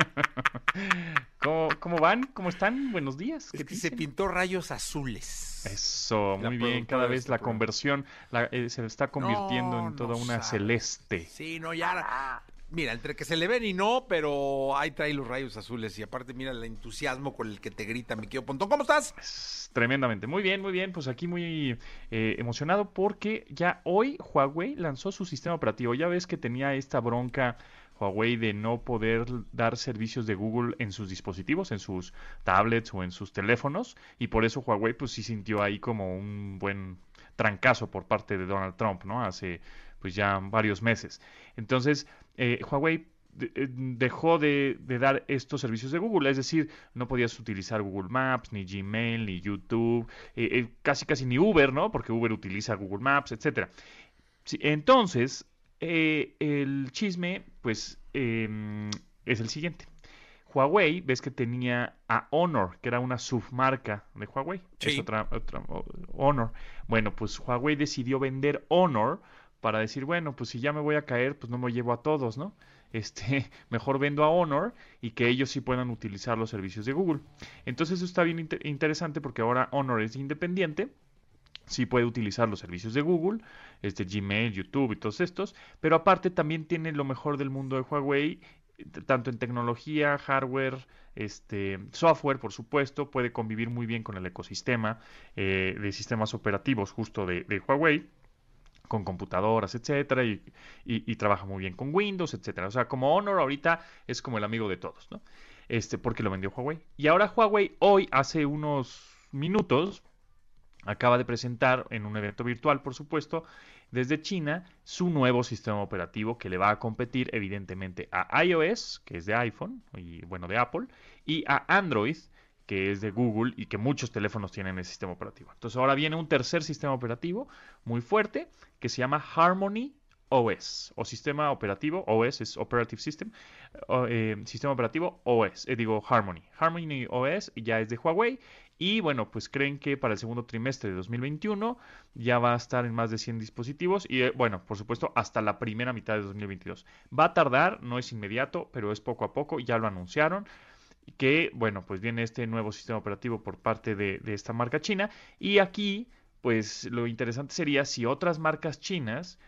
¿Cómo, cómo van? ¿Cómo están? Buenos días. ¿Qué Es que se pintó rayos azules. Eso, La muy bien. Cada vez este la programa. conversión la- eh, se está convirtiendo No, en toda no una sabe. celeste. Sí, no, ya. Mira, entre que se le ven y no, pero ahí trae los rayos azules. Y aparte, mira el entusiasmo con el que te grita, mi querido Pontón. ¿Cómo estás? Es Tremendamente. Muy bien, muy bien. Pues aquí muy eh, emocionado porque ya hoy Huawei lanzó su sistema operativo. Ya ves que tenía esta bronca Huawei de no poder dar servicios de Google en sus dispositivos, en sus tablets o en sus teléfonos. Y por eso Huawei pues sí sintió ahí como un buen trancazo por parte de Donald Trump, ¿no? Hace pues ya varios meses. Entonces, eh, Huawei eh, dejó de, de dar estos servicios de Google, es decir, no podías utilizar Google Maps, ni Gmail, ni YouTube, eh, eh, casi casi ni Uber, ¿no? Porque Uber utiliza Google Maps, etcétera. Entonces, eh, el chisme, pues, em, es el siguiente. Huawei, ves que tenía a Honor, que era una submarca de Huawei. Sí. Es otra, Honor. Bueno, pues Huawei decidió vender Honor para decir, bueno, pues si ya me voy a caer, pues no me llevo a todos, ¿no? Este, mejor vendo a Honor y que ellos sí puedan utilizar los servicios de Google. Entonces eso está bien inter- interesante porque ahora Honor es independiente sí puede utilizar los servicios de Google, este Gmail, YouTube y todos estos, pero aparte también tiene lo mejor del mundo de Huawei, tanto en tecnología, hardware, este, software, por supuesto, puede convivir muy bien con el ecosistema eh, de sistemas operativos justo de Huawei con computadoras, etcétera, y, trabaja muy bien con Windows, etcétera. O sea, como Honor ahorita es como el amigo de todos, ¿no? Este, porque lo vendió Huawei. Y ahora Huawei hoy, hace unos minutos, acaba de presentar en un evento virtual, por supuesto, desde China, su nuevo sistema operativo que le va a competir evidentemente a iOS, que es de iPhone y bueno, de Apple, y a Android, que es de Google y que muchos teléfonos tienen el sistema operativo. Entonces ahora viene un tercer sistema operativo muy fuerte que se llama Harmony OS o sistema operativo OS es Operative System o, eh, sistema operativo OS eh, digo Harmony. Harmony OS ya es de Huawei y bueno pues creen que para el segundo trimestre de 2021 ya va a estar en más de 100 dispositivos y eh, bueno por supuesto hasta la primera mitad de 2022 va a tardar no es inmediato pero es poco a poco ya lo anunciaron que, bueno, pues viene este nuevo sistema operativo por parte de, esta marca china. Y aquí, pues lo interesante sería si otras marcas chinas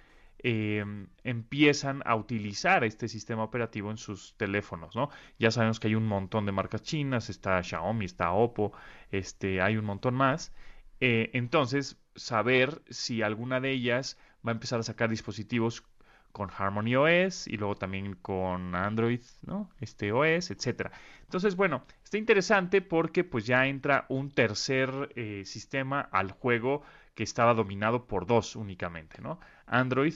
eh, empiezan a utilizar este sistema operativo en sus teléfonos, ¿no? Ya sabemos que hay un montón de marcas chinas, está Xiaomi, está Oppo, este, hay un montón más. Eh, entonces, saber si alguna de ellas va a empezar a sacar dispositivos con Harmony OS y luego también con Android, ¿no? Este OS, etcétera. Entonces, bueno, está interesante porque pues ya entra un tercer eh, sistema al juego que estaba dominado por dos únicamente, ¿no? Android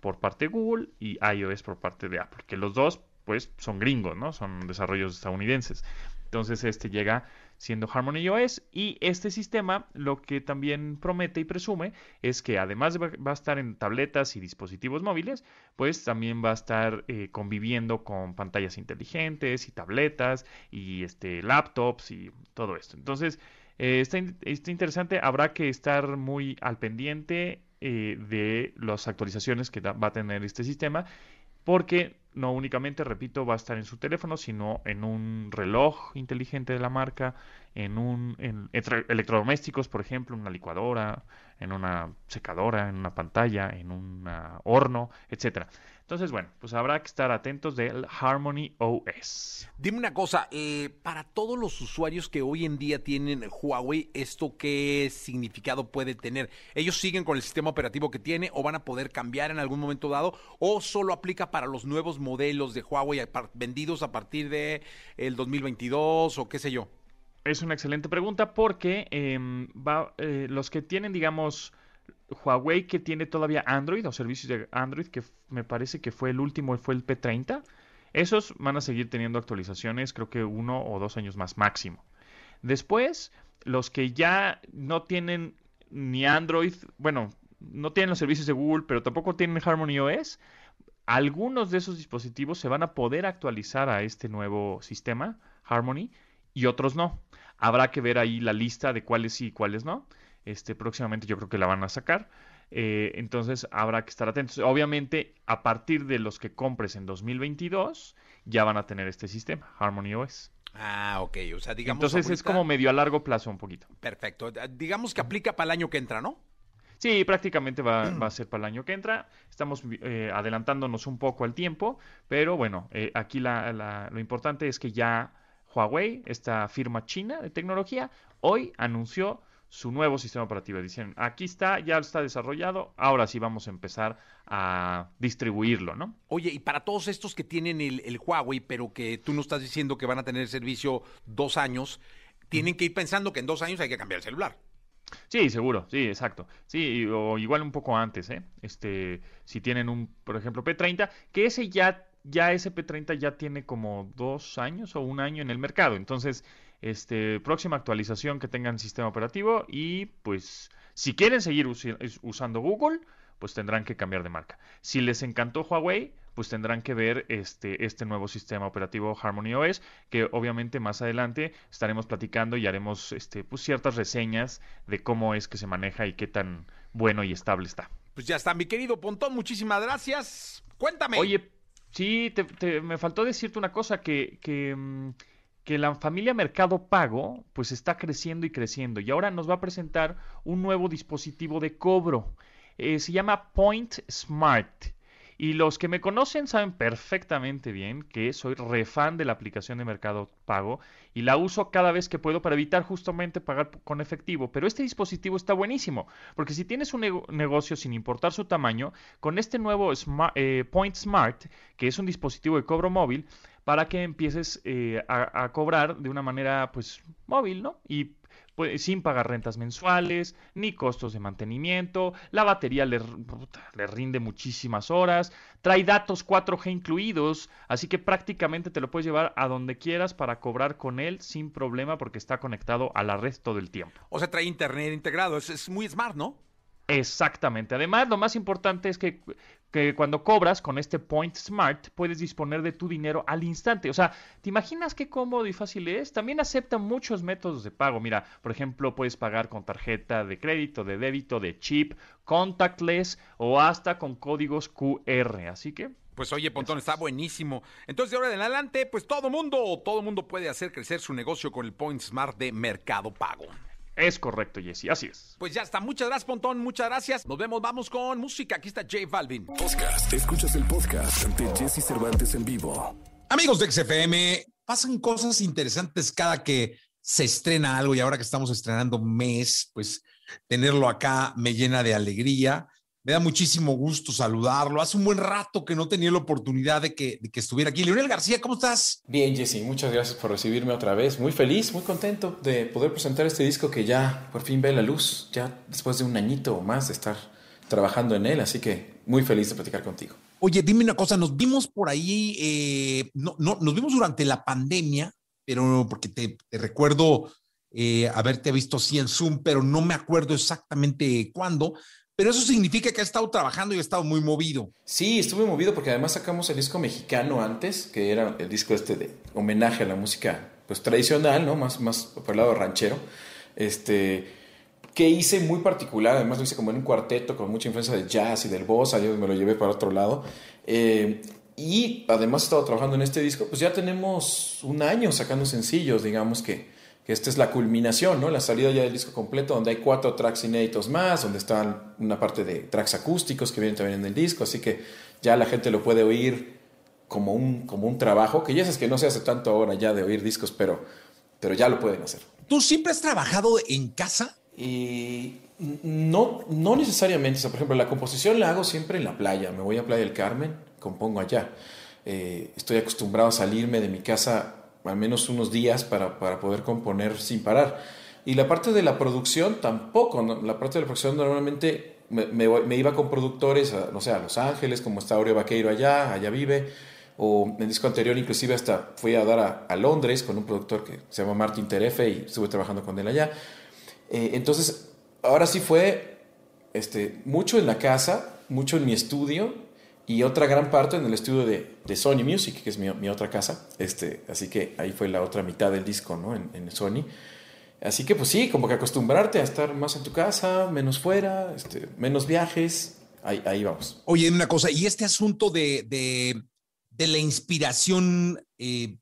por parte de Google y iOS por parte de Apple, que los dos pues son gringos, ¿no? Son desarrollos estadounidenses. Entonces este llega siendo Harmony OS y este sistema lo que también promete y presume es que además va a estar en tabletas y dispositivos móviles, pues también va a estar eh, conviviendo con pantallas inteligentes y tabletas y este laptops y todo esto. Entonces eh, está, in- está interesante, habrá que estar muy al pendiente eh, de las actualizaciones que va a tener este sistema porque no únicamente, repito, va a estar en su teléfono, sino en un reloj inteligente de la marca, en un en electro- electrodomésticos, por ejemplo, una licuadora, en una secadora, en una pantalla, en un ah, horno, etcétera. Entonces, bueno, pues habrá que estar atentos del Harmony OS. Dime una cosa, eh, para todos los usuarios que hoy en día tienen Huawei, ¿esto qué significado puede tener? ¿Ellos siguen con el sistema operativo que tiene o van a poder cambiar en algún momento dado? ¿O solo aplica para los nuevos modelos de Huawei vendidos a partir de el 2022 o qué sé yo? Es una excelente pregunta porque em, eh, los que tienen, digamos, Huawei que tiene todavía Android o servicios de Android, que me parece que fue el último, fue el P30, esos van a seguir teniendo actualizaciones, creo que uno o dos años más máximo. Después, los que ya no tienen ni Android, bueno, no tienen los servicios de Google, pero tampoco tienen Harmony OS, algunos de esos dispositivos se van a poder actualizar a este nuevo sistema, Harmony, y otros no. Habrá que ver ahí la lista de cuáles sí y cuáles no. Este, próximamente yo creo que la van a sacar. Eh, entonces habrá que estar atentos. Obviamente, a partir de los que compres en 2022, ya van a tener este sistema, Harmony OS. Ah, ok, o sea, digamos... Entonces es como medio a largo plazo un poquito. Perfecto, digamos que aplica para el año que entra, ¿no? Sí, prácticamente va, va a ser para el año que entra. Estamos eh, adelantándonos un poco al tiempo, pero bueno, eh, aquí la- la- lo importante es que ya Huawei, esta firma china de tecnología, hoy anunció su nuevo sistema operativo. Dicen, aquí está, ya está desarrollado, ahora sí vamos a empezar a distribuirlo, ¿no? Oye, y para todos estos que tienen el, el Huawei, pero que tú no estás diciendo que van a tener servicio dos años, tienen que ir pensando que en dos años hay que cambiar el celular. Sí, seguro, sí, exacto. Sí, o igual un poco antes, ¿eh? Este, si tienen un, por ejemplo, P30, que ese ya, ya ese P30 ya tiene como dos años o un año en el mercado. Entonces, este, próxima actualización que tengan sistema operativo y pues, si quieren seguir usando Google, pues tendrán que cambiar de marca. Si les encantó Huawei, pues tendrán que ver este, este nuevo sistema operativo Harmony OS, que obviamente más adelante estaremos platicando y haremos este, pues ciertas reseñas de cómo es que se maneja y qué tan bueno y estable está. Pues ya está, mi querido Pontón, muchísimas gracias. Cuéntame. Oye, sí, te, me faltó decirte una cosa, que, mm, que la familia Mercado Pago pues está creciendo y creciendo y ahora nos va a presentar un nuevo dispositivo de cobro. Eh, se llama Point Smart. Y los que me conocen saben perfectamente bien que soy refan de la aplicación de Mercado Pago y la uso cada vez que puedo para evitar justamente pagar con efectivo. Pero este dispositivo está buenísimo, porque si tienes un negocio sin importar su tamaño, con este nuevo eh, Point Smart, que es un dispositivo de cobro móvil, para que empieces eh, a, a, cobrar de una manera pues móvil, ¿no? Y pues, sin pagar rentas mensuales, ni costos de mantenimiento, la batería le, le, rinde muchísimas horas, trae datos 4G incluidos, así que prácticamente te lo puedes llevar a donde quieras para cobrar con él sin problema porque está conectado a la red todo el tiempo. O sea, trae internet integrado, es, es muy smart, ¿no? Exactamente. Además, lo más importante es que, que, cuando cobras con este Point Smart puedes disponer de tu dinero al instante. O sea, ¿te imaginas qué cómodo y fácil es? También acepta muchos métodos de pago. Mira, por ejemplo, puedes pagar con tarjeta de crédito, de débito, de chip, contactless o hasta con códigos QR. Así que pues oye, Pontón, está buenísimo. Entonces, de ahora en adelante, pues todo mundo, todo mundo puede hacer crecer su negocio con el Point Smart de Mercado Pago. Es correcto, Jesse, así es. Pues ya está. Muchas gracias, Pontón. Muchas gracias. Nos vemos. Vamos con música. Aquí está J Balvin. Podcast. Escuchas el podcast ante Jesse Cervantes en vivo. Amigos de XFM, pasan cosas interesantes cada que se estrena algo y ahora que estamos estrenando mes, pues tenerlo acá me llena de alegría. Me da muchísimo gusto saludarlo. Hace un buen rato que no tenía la oportunidad de que, de que, estuviera aquí. Leonel García, ¿cómo estás? Bien, Jesse, muchas gracias por recibirme otra vez. Muy feliz, muy contento de poder presentar este disco que ya por fin ve la luz, ya después de un añito o más de estar trabajando en él. Así que muy feliz de platicar contigo. Oye, dime una cosa, nos vimos por ahí, eh, no, no, nos vimos durante la pandemia, pero porque te, te recuerdo eh, haberte visto así en Zoom, pero no me acuerdo exactamente cuándo pero eso significa que ha estado trabajando y ha estado muy movido. Sí, estuve movido porque además sacamos el disco mexicano antes, que era el disco este de homenaje a la música pues tradicional, ¿no? Más, más por el lado ranchero. Este, que hice muy particular, además lo hice como en un cuarteto con mucha influencia del jazz y del bossa, yo me lo llevé para otro lado. Eh, y además he estado trabajando en este disco, pues ya tenemos un año sacando sencillos, digamos que que esta es la culminación, ¿no? La salida ya del disco completo, donde hay cuatro tracks inéditos más, donde están una parte de tracks acústicos que vienen también en el disco, así que ya la gente lo puede oír como un, como un trabajo, que ya sabes que no se hace tanto ahora ya de oír discos, pero, pero ya lo pueden hacer. ¿Tú siempre has trabajado en casa? Y no, no necesariamente, o sea, por ejemplo, la composición la hago siempre en la playa, me voy a Playa del Carmen, compongo allá. Eh, estoy acostumbrado a salirme de mi casa al menos unos días para, para, poder componer sin parar. Y la parte de la producción tampoco, la parte de la producción normalmente me, iba con productores, a, no sé, a Los Ángeles, como está Aureo Vaqueiro allá, allá vive, o en el disco anterior inclusive hasta fui a dar a, a, Londres con un productor que se llama Martin Terefe y estuve trabajando con él allá. Eh, entonces, ahora sí fue este, mucho en la casa, mucho en mi estudio, y otra gran parte en el estudio de, de Sony Music, que es mi, mi, otra casa. Este, así que ahí fue la otra mitad del disco, ¿no? En, en, Sony. Así que pues sí, como que acostumbrarte a estar más en tu casa, menos fuera, este, menos viajes. Ahí, ahí vamos. Oye, una cosa, y este asunto de, de, de la inspiración, eh,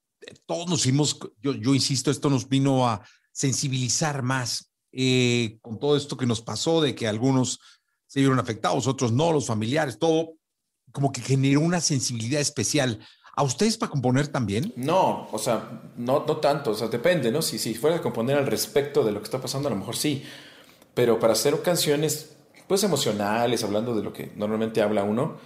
todos nos fuimos, yo, yo, insisto, esto nos vino a sensibilizar más eh, con todo esto que nos pasó, de que algunos se vieron afectados, otros no, los familiares, todo como que generó una sensibilidad especial. ¿A ustedes para componer también? No, o sea, no, no tanto, o sea, depende, ¿no? Si, si fuera a componer al respecto de lo que está pasando, a lo mejor sí, pero para hacer canciones, pues emocionales, hablando de lo que normalmente habla uno,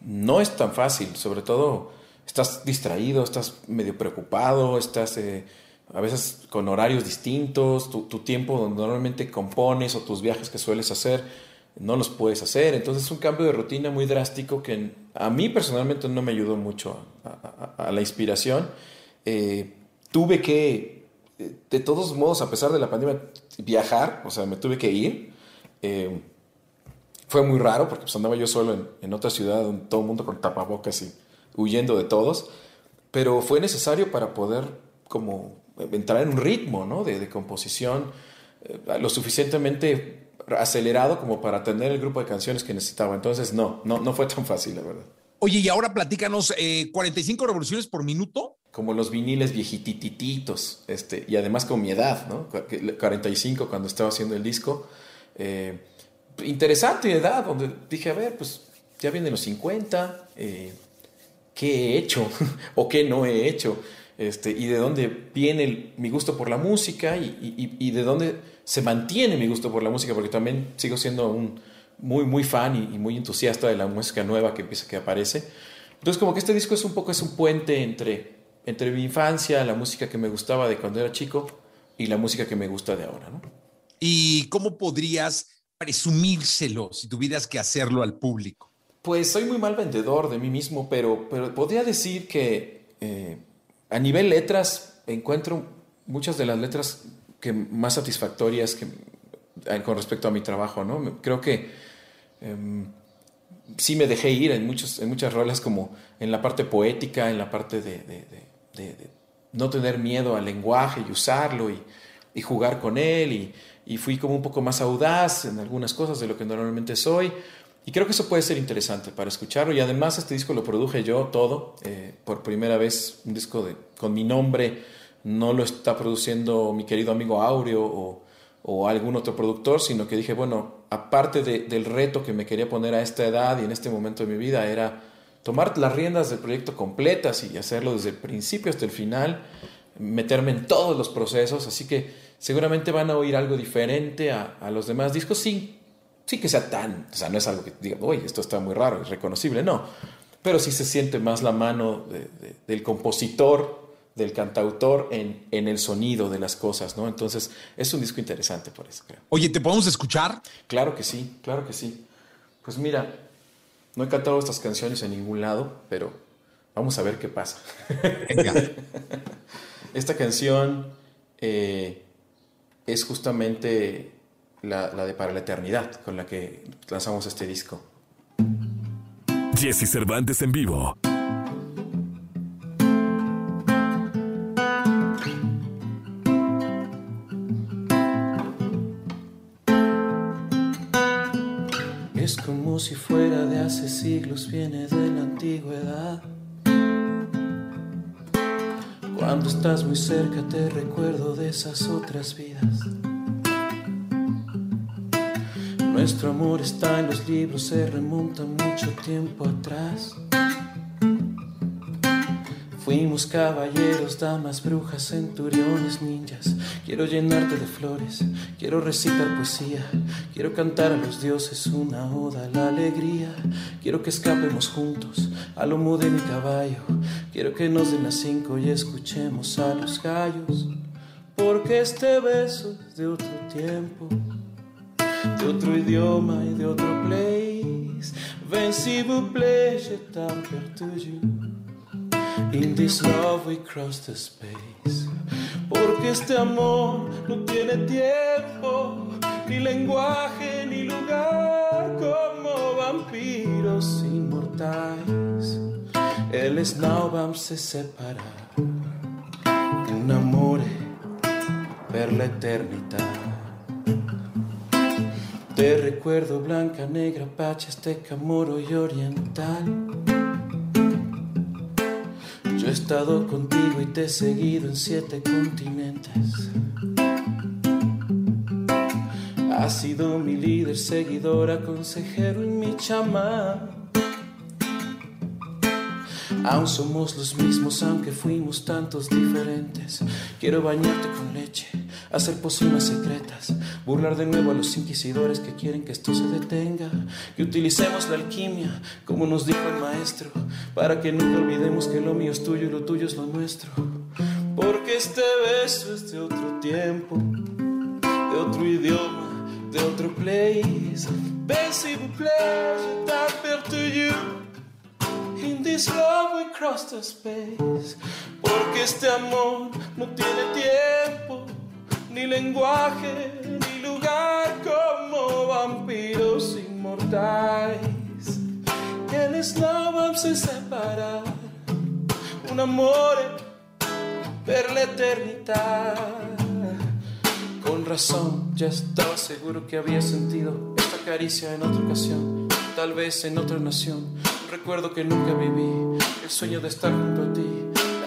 no es tan fácil, sobre todo estás distraído, estás medio preocupado, estás eh, a veces con horarios distintos, tu, tu tiempo donde normalmente compones o tus viajes que sueles hacer, no los puedes hacer. Entonces es un cambio de rutina muy drástico que a mí personalmente no me ayudó mucho a, la inspiración. Eh, tuve que, de todos modos, a pesar de la pandemia, viajar, o sea, me tuve que ir. Eh, fue muy raro porque pues, andaba yo solo en, otra ciudad, donde todo el mundo con tapabocas y huyendo de todos, pero fue necesario para poder como entrar en un ritmo ¿no? de, de composición eh, lo suficientemente acelerado como para tener el grupo de canciones que necesitaba. Entonces, no, no, no fue tan fácil, la verdad. Oye, y ahora platícanos, eh, 45 revoluciones por minuto. Como los viniles viejitititos, este, y además con mi edad, ¿no? 45 cuando estaba haciendo el disco. Eh, interesante edad, donde dije, a ver, pues ya vienen los 50, eh, ¿qué he hecho o qué no he hecho? Este, y de dónde viene el, mi gusto por la música y, y, y, de dónde se mantiene mi gusto por la música, porque también sigo siendo un muy, muy fan y, y, muy entusiasta de la música nueva que empieza, que aparece. Entonces, como que este disco es un poco, es un puente entre, entre mi infancia, la música que me gustaba de cuando era chico y la música que me gusta de ahora, ¿no? ¿Y cómo podrías presumírselo si tuvieras que hacerlo al público? Pues soy muy mal vendedor de mí mismo, pero, pero podría decir que eh, a nivel letras encuentro muchas de las letras que más satisfactorias que, eh, con respecto a mi trabajo, ¿no? Creo que eh, sí me dejé ir en, muchos, en muchas rolas como en la parte poética, en la parte de, de, de, de no tener miedo al lenguaje y usarlo y, y jugar con él y, y fui como un poco más audaz en algunas cosas de lo que normalmente soy. Y creo que eso puede ser interesante para escucharlo. Y además este disco lo produje yo todo, eh, por primera vez, un disco de, con mi nombre. No lo está produciendo mi querido amigo Aureo o, algún otro productor, sino que dije, bueno, aparte de, del reto que me quería poner a esta edad y en este momento de mi vida, era tomar las riendas del proyecto completas y hacerlo desde el principio hasta el final, meterme en todos los procesos. Así que seguramente van a oír algo diferente a, los demás discos sin, sí que sea tan, o sea, no es algo que diga, oye, esto está muy raro, es reconocible, no, pero sí se siente más la mano de, de, del compositor, del cantautor en, en, el sonido de las cosas, ¿no? Entonces, es un disco interesante por eso, creo. Oye, ¿te podemos escuchar? Claro que sí, claro que sí. Pues mira, no he cantado estas canciones en ningún lado, pero vamos a ver qué pasa. Esta canción... Eh, es justamente la, la, de Para la Eternidad, con la que lanzamos este disco. Jesse Cervantes en vivo. Siglos, viene de la antigüedad. Cuando estás muy cerca te recuerdo de esas otras vidas. Nuestro amor está en los libros, se remonta mucho tiempo atrás. Fuimos caballeros, damas, brujas, centuriones, ninjas. Quiero llenarte de flores, quiero recitar poesía, quiero cantar a los dioses una oda a la alegría. Quiero que escapemos juntos a lomo de mi caballo. Quiero que nos den las cinco y escuchemos a los gallos. Porque este beso es de otro tiempo, de otro idioma y de otro place. Ven s'il vous plaît. In this love we cross the space. Porque este amor no tiene tiempo, ni lenguaje, ni lugar, como vampiros inmortales. El snowbam se separa un amore per la eternità. Te recuerdo blanca, negra, pacha, azteca, moro y oriental. Yo he estado contigo y te he seguido en siete continentes. Has sido mi líder, seguidora, consejero y mi chamán. Aún somos los mismos, aunque fuimos tantos diferentes. Quiero bañarte con leche, hacer pócimas secretas, burlar de nuevo a los inquisidores que quieren que esto se detenga. Que utilicemos la alquimia, como nos dijo el maestro, para que nunca olvidemos que lo mío es tuyo y lo tuyo es lo nuestro. Porque este beso es de otro tiempo, de otro idioma, de otro place. Ven, s'il vous plaît, je t'aperçu In this love we cross the space. Porque este amor no tiene tiempo, ni lenguaje, ni lugar como vampiros inmortales. che le slavam se separar un amore per l'eternità con razón ya estaba seguro que había sentido esta caricia en otra ocasión tal vez en otra nación. Recuerdo que nunca viví el sueño de estar junto a ti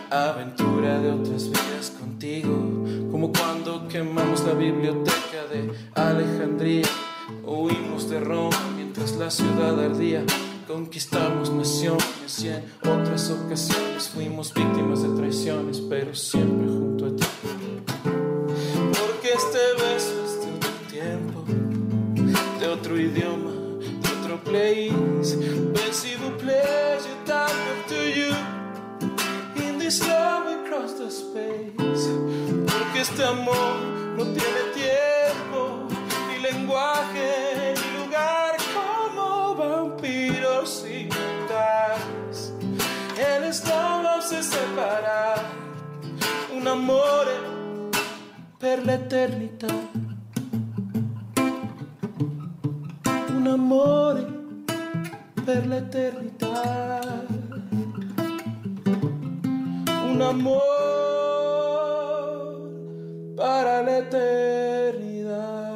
la aventura de otras vidas contigo como cuando quemamos la biblioteca de Alejandría Huimos de Roma mientras la ciudad ardía. Conquistamos naciones y en otras ocasiones fuimos víctimas de traiciones, pero siempre junto a ti. Porque este beso es de otro tiempo, de otro idioma, de otro place. Plaît, je t'appelle to you. In this love across the space. Este amor no tiene tiempo lenguaje y lugar como vampiros y El estado se separa, un amor per la eternidad. Un amor per la eternidad. Un amor para la eternidad.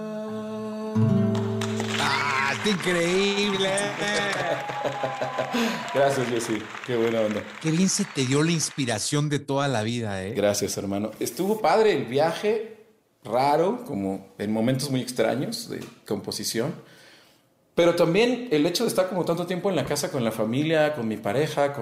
increíble! Gracias, Jessy. Qué buena onda. Qué bien se te dio la inspiración de toda la vida, ¿eh? Gracias, hermano. Estuvo padre el viaje, raro, como en momentos muy extraños de composición. Pero también el hecho de estar como tanto tiempo en la casa con la familia, con mi pareja,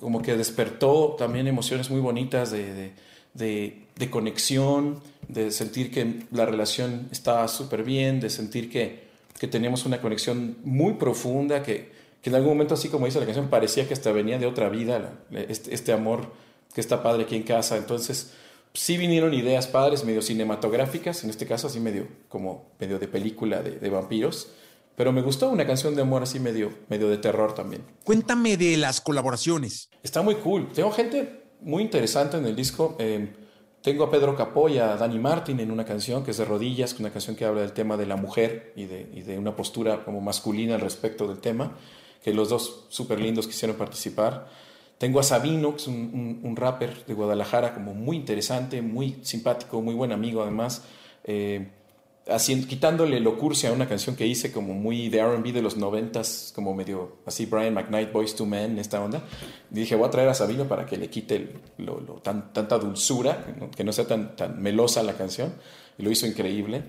como que despertó también emociones muy bonitas de, de, de conexión, de sentir que la relación estaba súper bien, de sentir que, que teníamos una conexión muy profunda, que, que, en algún momento, así como dice la canción, parecía que hasta venía de otra vida, este, este, amor que está padre aquí en casa. Entonces, sí vinieron ideas padres, medio cinematográficas, en este caso así medio como medio de película de, vampiros. Pero me gustó una canción de amor así medio, medio de terror también. Cuéntame de las colaboraciones. Está muy cool. Tengo gente muy interesante en el disco. Eh, tengo a Pedro Capó y a Dani Martin en una canción que es de rodillas, una canción que habla del tema de la mujer y de, una postura como masculina al respecto del tema, que los dos súper lindos quisieron participar. Tengo a Sabino, que es un, un, rapper de Guadalajara, como muy interesante, muy simpático, muy buen amigo además. Eh, haciendo, quitándole locurcia a una canción que hice como muy de RB de los noventas, como medio así Brian McKnight, Boys to Men, esta onda. Y dije, voy a traer a Sabino para que le quite lo, tan, tanta dulzura, que no, sea tan, tan melosa la canción. Y lo hizo increíble.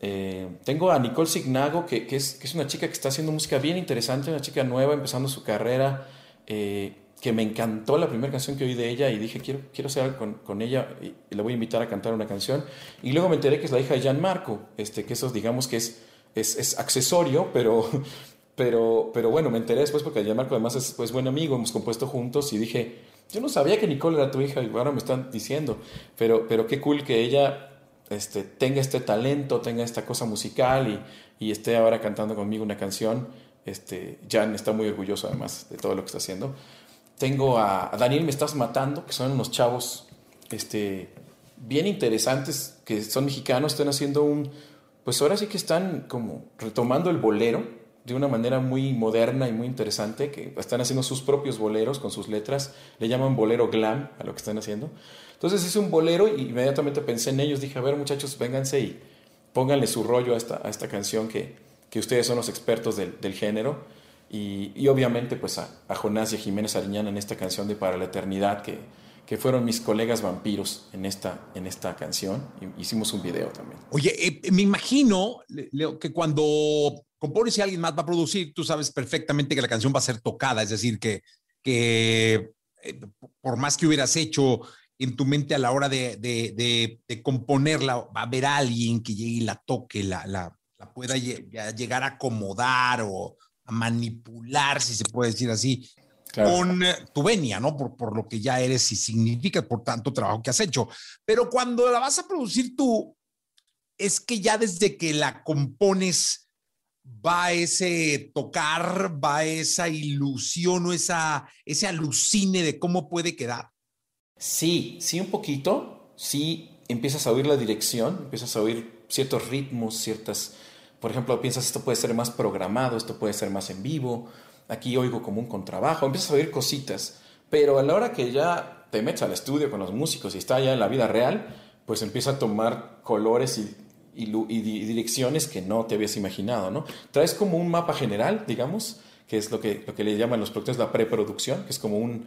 Eh, tengo a Nicole Signago, que, que, es, es, una chica que está haciendo música bien interesante, una chica nueva, empezando su carrera. Eh, que me encantó la primera canción que oí de ella y dije, quiero, quiero hacer algo con, con ella y, la voy a invitar a cantar una canción. Y luego me enteré que es la hija de Gianmarco, este, que eso digamos que es, es, es accesorio, pero, pero, pero bueno, me enteré después porque Gianmarco además es pues, buen amigo, hemos compuesto juntos y dije, yo no sabía que Nicole era tu hija y ahora me están diciendo, pero, pero qué cool que ella este, tenga este talento, tenga esta cosa musical y, y esté ahora cantando conmigo una canción. Este, Jan está muy orgulloso además de todo lo que está haciendo. Tengo a, Daniel Me Estás Matando, que son unos chavos este, bien interesantes, que son mexicanos, están haciendo un, pues ahora sí que están como retomando el bolero de una manera muy moderna y muy interesante, que están haciendo sus propios boleros con sus letras, le llaman bolero glam a lo que están haciendo. Entonces hice un bolero y inmediatamente pensé en ellos, dije, a ver muchachos, vénganse y pónganle su rollo a esta, a esta canción que, que ustedes son los expertos del, del género y, obviamente pues a, Jonás y a Jiménez Ariñana en esta canción de Para la Eternidad, que, que fueron mis colegas vampiros en esta, en esta canción. Hicimos un video también. Oye, eh, me imagino Leo, que cuando compones y alguien más va a producir, tú sabes perfectamente que la canción va a ser tocada, es decir, que, que eh, por más que hubieras hecho en tu mente a la hora de, de, de, componerla, va a haber alguien que llegue y la toque, la, la, la pueda llegar a acomodar o, manipular, si se puede decir así, con eh, tu venia, ¿no? Por, por lo que ya eres y significa, por tanto trabajo que has hecho. Pero cuando la vas a producir tú, es que ya desde que la compones va ese tocar, va esa ilusión o esa, ese alucine de cómo puede quedar. Sí, sí, un poquito. Sí, empiezas a oír la dirección, empiezas a oír ciertos ritmos, ciertas Por ejemplo, piensas esto puede ser más programado, esto puede ser más en vivo, aquí oigo como un contrabajo, empiezas a oír cositas, pero a la hora que ya te metes al estudio con los músicos y está ya en la vida real, pues empieza a tomar colores y, direcciones que no te habías imaginado, ¿no? Traes como un mapa general, digamos, que es lo que, lo que le llaman los productores la preproducción, que es como un,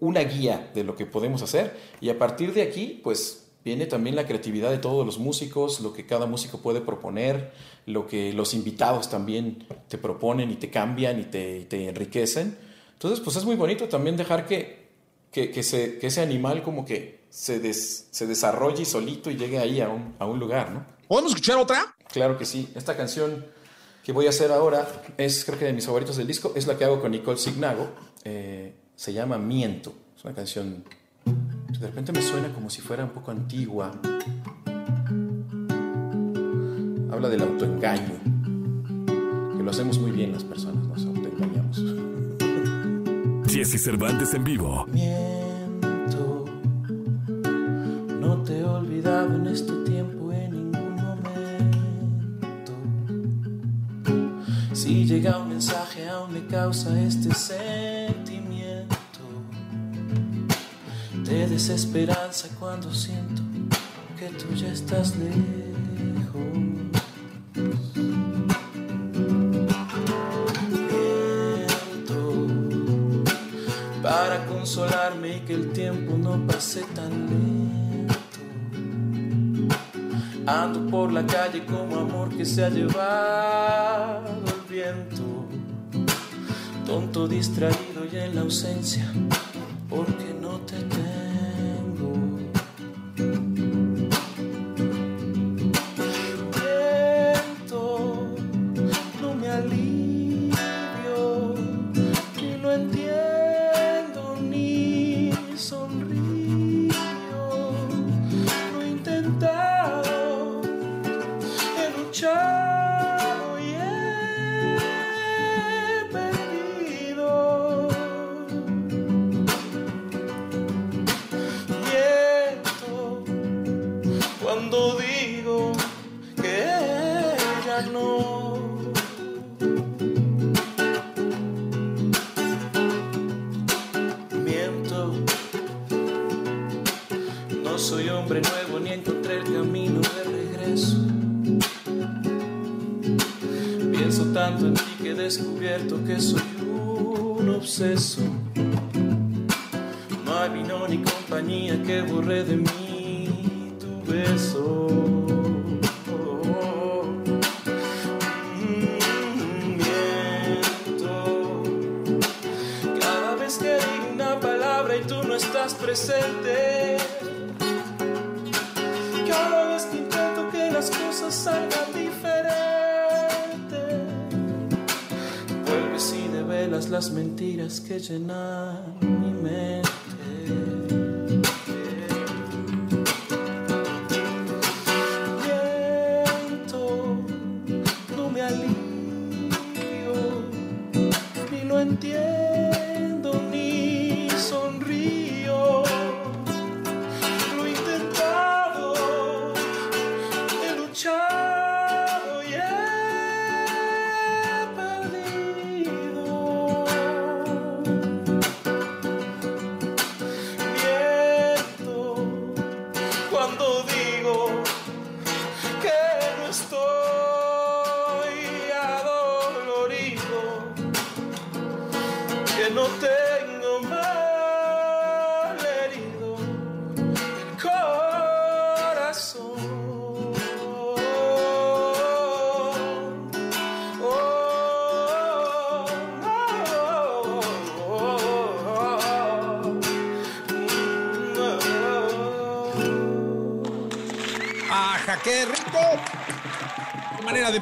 una guía de lo que podemos hacer, y a partir de aquí, pues viene también la creatividad de todos los músicos, lo que cada músico puede proponer, lo que los invitados también te proponen y te cambian y te, te enriquecen. Entonces, pues es muy bonito también dejar que, que, que, se, que ese animal como que se, se desarrolle solito y llegue ahí a un, a un lugar, ¿no? ¿Podemos escuchar otra? Claro que sí. Esta canción que voy a hacer ahora es creo que de mis favoritos del disco, es la que hago con Nicole Signago, eh, se llama Miento, es una canción de repente me suena como si fuera un poco antigua. Habla del autoengaño, que lo hacemos muy bien las personas, nos autoengañamos. Jesse Cervantes en vivo. Miento, no te he olvidado en este tiempo en ningún momento. Si llega un mensaje aún me causa este sentimiento de desesperanza cuando siento que tú ya estás lejos. Miento para consolarme y que el tiempo no pase tan lento. Ando por la calle como amor que se ha llevado el viento. Tonto distraído y en la ausencia, qué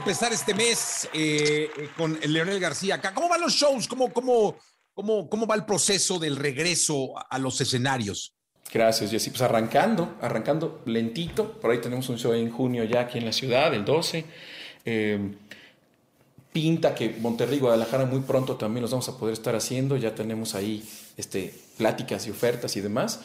empezar este mes eh, eh, con Leonel García acá. ¿Cómo van los shows? ¿Cómo, cómo, cómo, cómo va el proceso del regreso a los escenarios? Gracias, Jessy. Pues arrancando, arrancando lentito. Por ahí tenemos un show en junio ya aquí en la ciudad, el 12. Em, pinta que Monterrey y Guadalajara muy pronto también los vamos a poder estar haciendo. Ya tenemos ahí este, pláticas y ofertas y demás.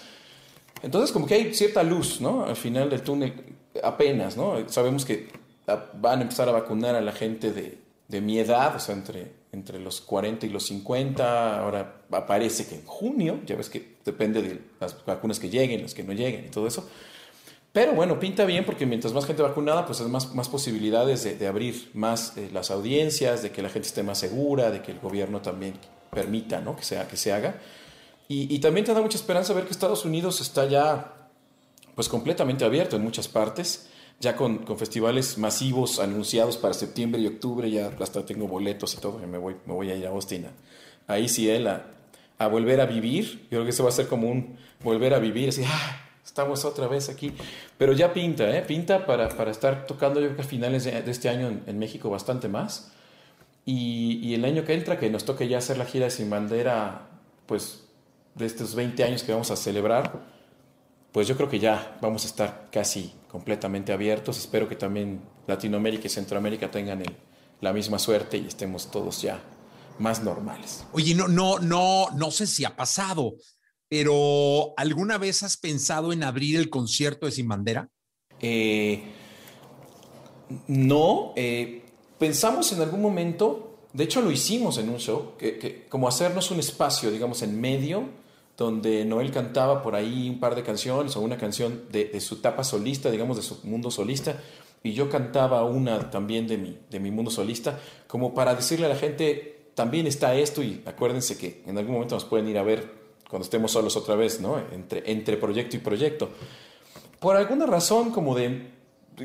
Entonces, como que hay cierta luz, ¿no? Al final del túnel, apenas, ¿no? Sabemos que van a empezar a vacunar a la gente de, de mi edad, o sea, entre, entre los 40 y los 50. Ahora aparece que en junio, ya ves que depende de las vacunas que lleguen, las que no lleguen y todo eso. Pero bueno, pinta bien porque mientras más gente vacunada, pues hay más, más posibilidades de, abrir más eh, las audiencias, de que la gente esté más segura, de que el gobierno también permita ¿no? que, sea, que se haga. Y, y, también te da mucha esperanza ver que Estados Unidos está ya pues completamente abierto en muchas partes, ya con, con festivales masivos anunciados para septiembre y octubre, ya hasta tengo boletos y todo, me voy, me voy a ir a Austin. Él a, a, volver a vivir, yo creo que eso va a ser como un volver a vivir, así, ¡ah! estamos otra vez aquí. Pero ya pinta, ¿eh? Pinta para, para estar tocando yo creo que a finales de, de este año en, en, México bastante más. Y, y, el año que entra, que nos toque ya hacer la gira sin bandera, pues de estos 20 años que vamos a celebrar, pues yo creo que ya vamos a estar casi completamente abiertos. Espero que también Latinoamérica y Centroamérica tengan el, la misma suerte y estemos todos ya más normales. Oye, no, no, no, no sé si ha pasado, pero ¿alguna vez has pensado en abrir el concierto de Sin Bandera? Eh, no, eh, pensamos en algún momento, de hecho lo hicimos en un show, que, que, como hacernos un espacio, digamos, en medio, donde Noel cantaba por ahí un par de canciones o una canción de, de su etapa solista, digamos, de su mundo solista, y yo cantaba una también de mi, de mi mundo solista, como para decirle a la gente, también está esto, y acuérdense que en algún momento nos pueden ir a ver cuando estemos solos otra vez, ¿no? Entre, entre proyecto y proyecto. Por alguna razón, como de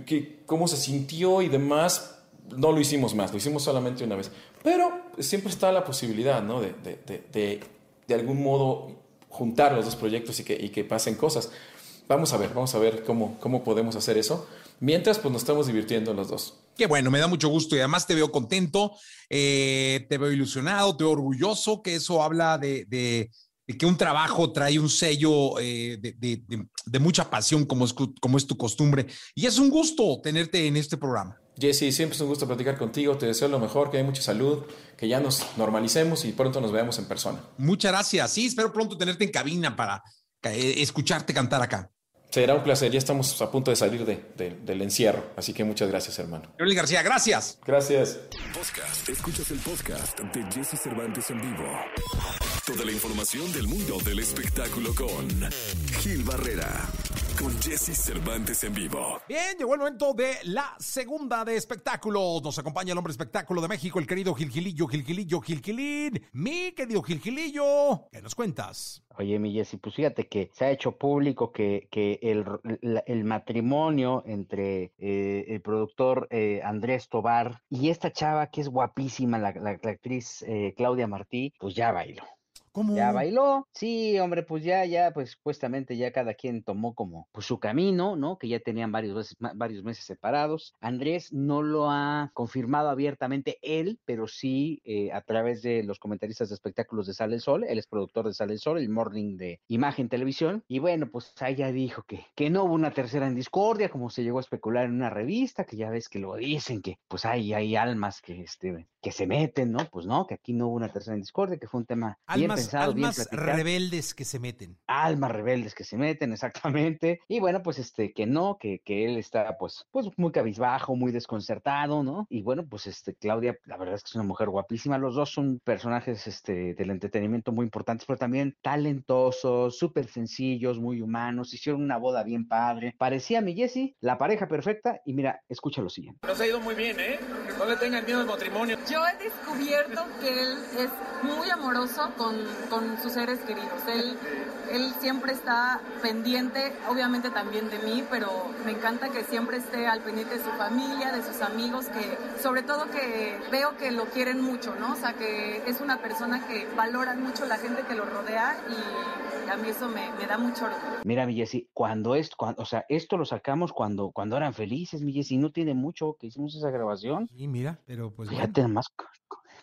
que cómo se sintió y demás, no lo hicimos más, lo hicimos solamente una vez. Pero siempre está la posibilidad, ¿no? De, de, de, de, de algún modo juntar los dos proyectos y que, y que pasen cosas. Vamos a ver, vamos a ver cómo, cómo podemos hacer eso. Mientras, pues nos estamos divirtiendo los dos. Qué bueno, me da mucho gusto y además te veo contento, eh, te veo ilusionado, te veo orgulloso, que eso habla de, de, que un trabajo trae un sello eh, de, de, mucha pasión, como es, como es tu costumbre. Y es un gusto tenerte en este programa. Jesse, siempre es un gusto platicar contigo. Te deseo lo mejor, que hay mucha salud, que ya nos normalicemos y pronto nos veamos en persona. Muchas gracias. Sí, espero pronto tenerte en cabina para eh, escucharte cantar acá. Será un placer. Ya estamos a punto de salir de, de, del encierro. Así que muchas gracias, hermano. Yoli García, gracias. Gracias. Podcast. Escuchas el podcast de Jesse Cervantes en vivo. Toda la información del mundo del espectáculo con Gil Barrera con Jesse Cervantes en vivo. Bien, llegó el momento de la segunda de espectáculos. Nos acompaña el hombre espectáculo de México, el querido Gilgilillo, Gilgilillo, Gilgilín. Mi querido Gilgilillo, ¿qué nos cuentas? Oye, mi Jesse, pues fíjate que se ha hecho público que, que el, el matrimonio entre eh, el productor eh, Andrés Tobar y esta chava que es guapísima, la, la, la actriz eh, Claudia Martí, pues ya bailó. ¿Cómo? Ya bailó. Sí, hombre, pues ya, ya, pues supuestamente ya cada quien tomó como pues, su camino, ¿no? Que ya tenían varios meses, varios meses separados. Andrés no lo ha confirmado abiertamente él, pero sí eh, a través de los comentaristas de espectáculos de Sale el Sol. Él es productor de Sale el Sol, el morning de Imagen Televisión. Y bueno, pues ahí ya dijo que, que no hubo una tercera en discordia, como se llegó a especular en una revista, que ya ves que lo dicen, que pues hay, hay almas que, este, que se meten, ¿no? Pues no, que aquí no hubo una tercera en discordia, que fue un tema almas, pensado, almas bien platicado. rebeldes que se meten. Almas rebeldes que se meten, exactamente. Y bueno, pues este, que no, que, que él está pues, pues muy cabizbajo, muy desconcertado, ¿no? Y bueno, pues este, Claudia, la verdad es que es una mujer guapísima. Los dos son personajes este, del entretenimiento muy importantes, pero también talentosos, súper sencillos, muy humanos. Hicieron una boda bien padre. Parecía mi Jessie, la pareja perfecta. Y mira, escucha lo siguiente. Nos ha ido muy bien, ¿eh? No le tengan miedo al matrimonio. Yo he descubierto que él es muy amoroso con, con sus seres queridos. Él, él siempre está pendiente, obviamente también de mí, pero me encanta que siempre esté al pendiente de su familia, de sus amigos, que sobre todo que veo que lo quieren mucho, ¿no? O sea, que es una persona que valora mucho la gente que lo rodea y a mí eso me, me da mucho orgullo. Mira, mi Jessy, cuando esto, cuando, o sea, esto lo sacamos cuando, cuando eran felices, mi Jessy, no tiene mucho que hicimos esa grabación. Sí, mira, pero pues. Fíjate bueno. más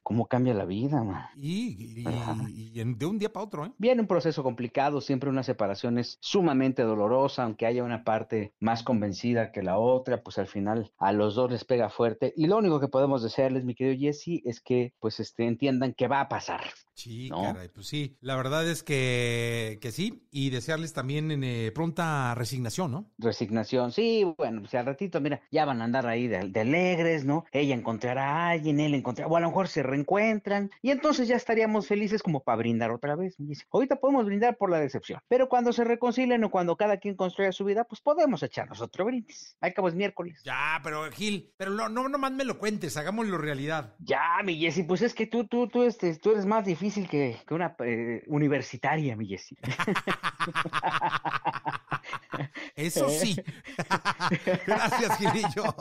cómo cambia la vida, man. Y, y- y en- de un día para otro, ¿eh? Viene un proceso complicado, siempre una separación es sumamente dolorosa, aunque haya una parte más convencida que la otra, pues al final a los dos les pega fuerte. Y lo único que podemos desearles, mi querido Jesse, es que pues este, entiendan que va a pasar. Sí, ¿no? caray, pues sí. La verdad es que, que sí. Y desearles también eh, pronta resignación, ¿no? Resignación, sí, bueno, pues al ratito, mira, ya van a andar ahí de, de alegres, ¿no? Ella encontrará a alguien, él encontrará, o a lo mejor se reencuentran, y entonces ya estaríamos felices como para brindar otra vez. dice. Ahorita podemos brindar por la decepción, pero cuando se reconcilien o cuando cada quien construya su vida, pues podemos echarnos otro brindis. Al cabo es miércoles. Ya, pero Gil, pero no, no nomás me lo cuentes, hagámoslo realidad. Ya, mi Jessy, pues es que tú, tú, tú, este, tú eres más difícil que, que una eh, universitaria, mi Jessy. Eso sí. Gracias, Gilillo.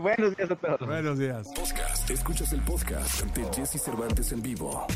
Buenos días a todos. Buenos días. Podcast. Escuchas el podcast ante Jesse Cervantes en vivo.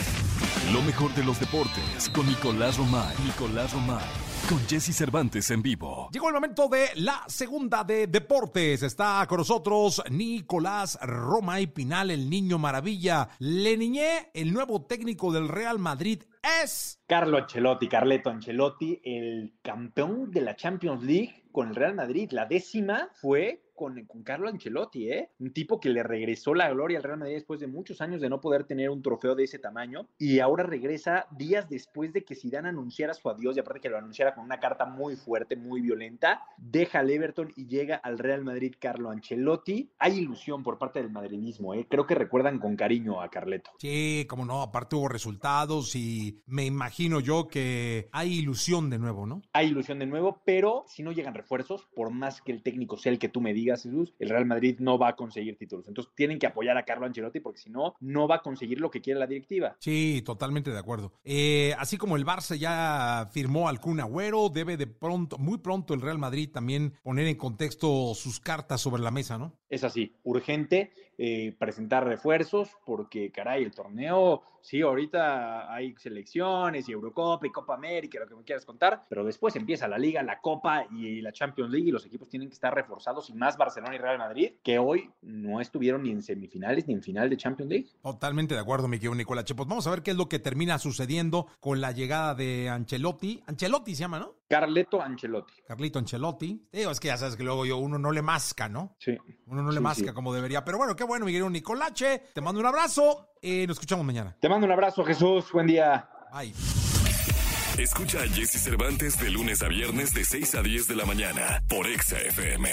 Lo mejor de los deportes con Nicolás Romay. Nicolás Romay. Con Jesse Cervantes en vivo. Llegó el momento de la segunda de deportes. Está con nosotros Nicolás Roma y Pinal, el niño maravilla. Le niñé, el nuevo técnico del Real Madrid es. Carlo Ancelotti, Carleto Ancelotti, el campeón de la Champions League con el Real Madrid. La décima fue con, con Carlo Ancelotti, ¿eh? Un tipo que le regresó la gloria al Real Madrid después de muchos años de no poder tener un trofeo de ese tamaño y ahora regresa días después de que Zidane anunciara su adiós y aparte que lo anunciara con una carta muy fuerte, muy violenta, deja al Everton y llega al Real Madrid Carlo Ancelotti. Hay ilusión por parte del madridismo, ¿eh? Creo que recuerdan con cariño a Carleto. Sí, como no, aparte hubo resultados y me imagino yo que hay ilusión de nuevo, ¿no? hay ilusión de nuevo, pero si no llegan refuerzos, por más que el técnico sea el que tú me digas, Jesús, el Real Madrid no va a conseguir títulos. Entonces tienen que apoyar a Carlo Ancelotti porque si no, no va a conseguir lo que quiere la directiva. Sí, totalmente de acuerdo. Eh, así como el Barça ya firmó al Kun Agüero, debe de pronto, muy pronto el Real Madrid también poner en contexto sus cartas sobre la mesa, ¿no? Es así, urgente eh, presentar refuerzos porque, caray, el torneo, sí, ahorita hay selecciones y Eurocopa y Copa América, lo que me quieras contar, pero después empieza la Liga, la Copa y la Champions League y los equipos tienen que estar reforzados y más Barcelona y Real Madrid, que hoy no estuvieron ni en semifinales ni en final de Champions League. Totalmente de acuerdo, mi querido Nicolás Che. Pues vamos a ver qué es lo que termina sucediendo con la llegada de Ancelotti. Ancelotti se llama, ¿no? Carleto Ancelotti. Carlito Ancelotti. Digo, es que ya sabes que luego yo uno no le masca, ¿no? Sí. Uno no le Sí, masca sí. como debería. Pero bueno, qué bueno, mi querido Nicolache. Te mando un abrazo. Eh, nos escuchamos mañana. Te mando un abrazo, Jesús. Buen día. Bye. Escucha a Jesse Cervantes de lunes a viernes de 6 a 10 de la mañana por Exa FM.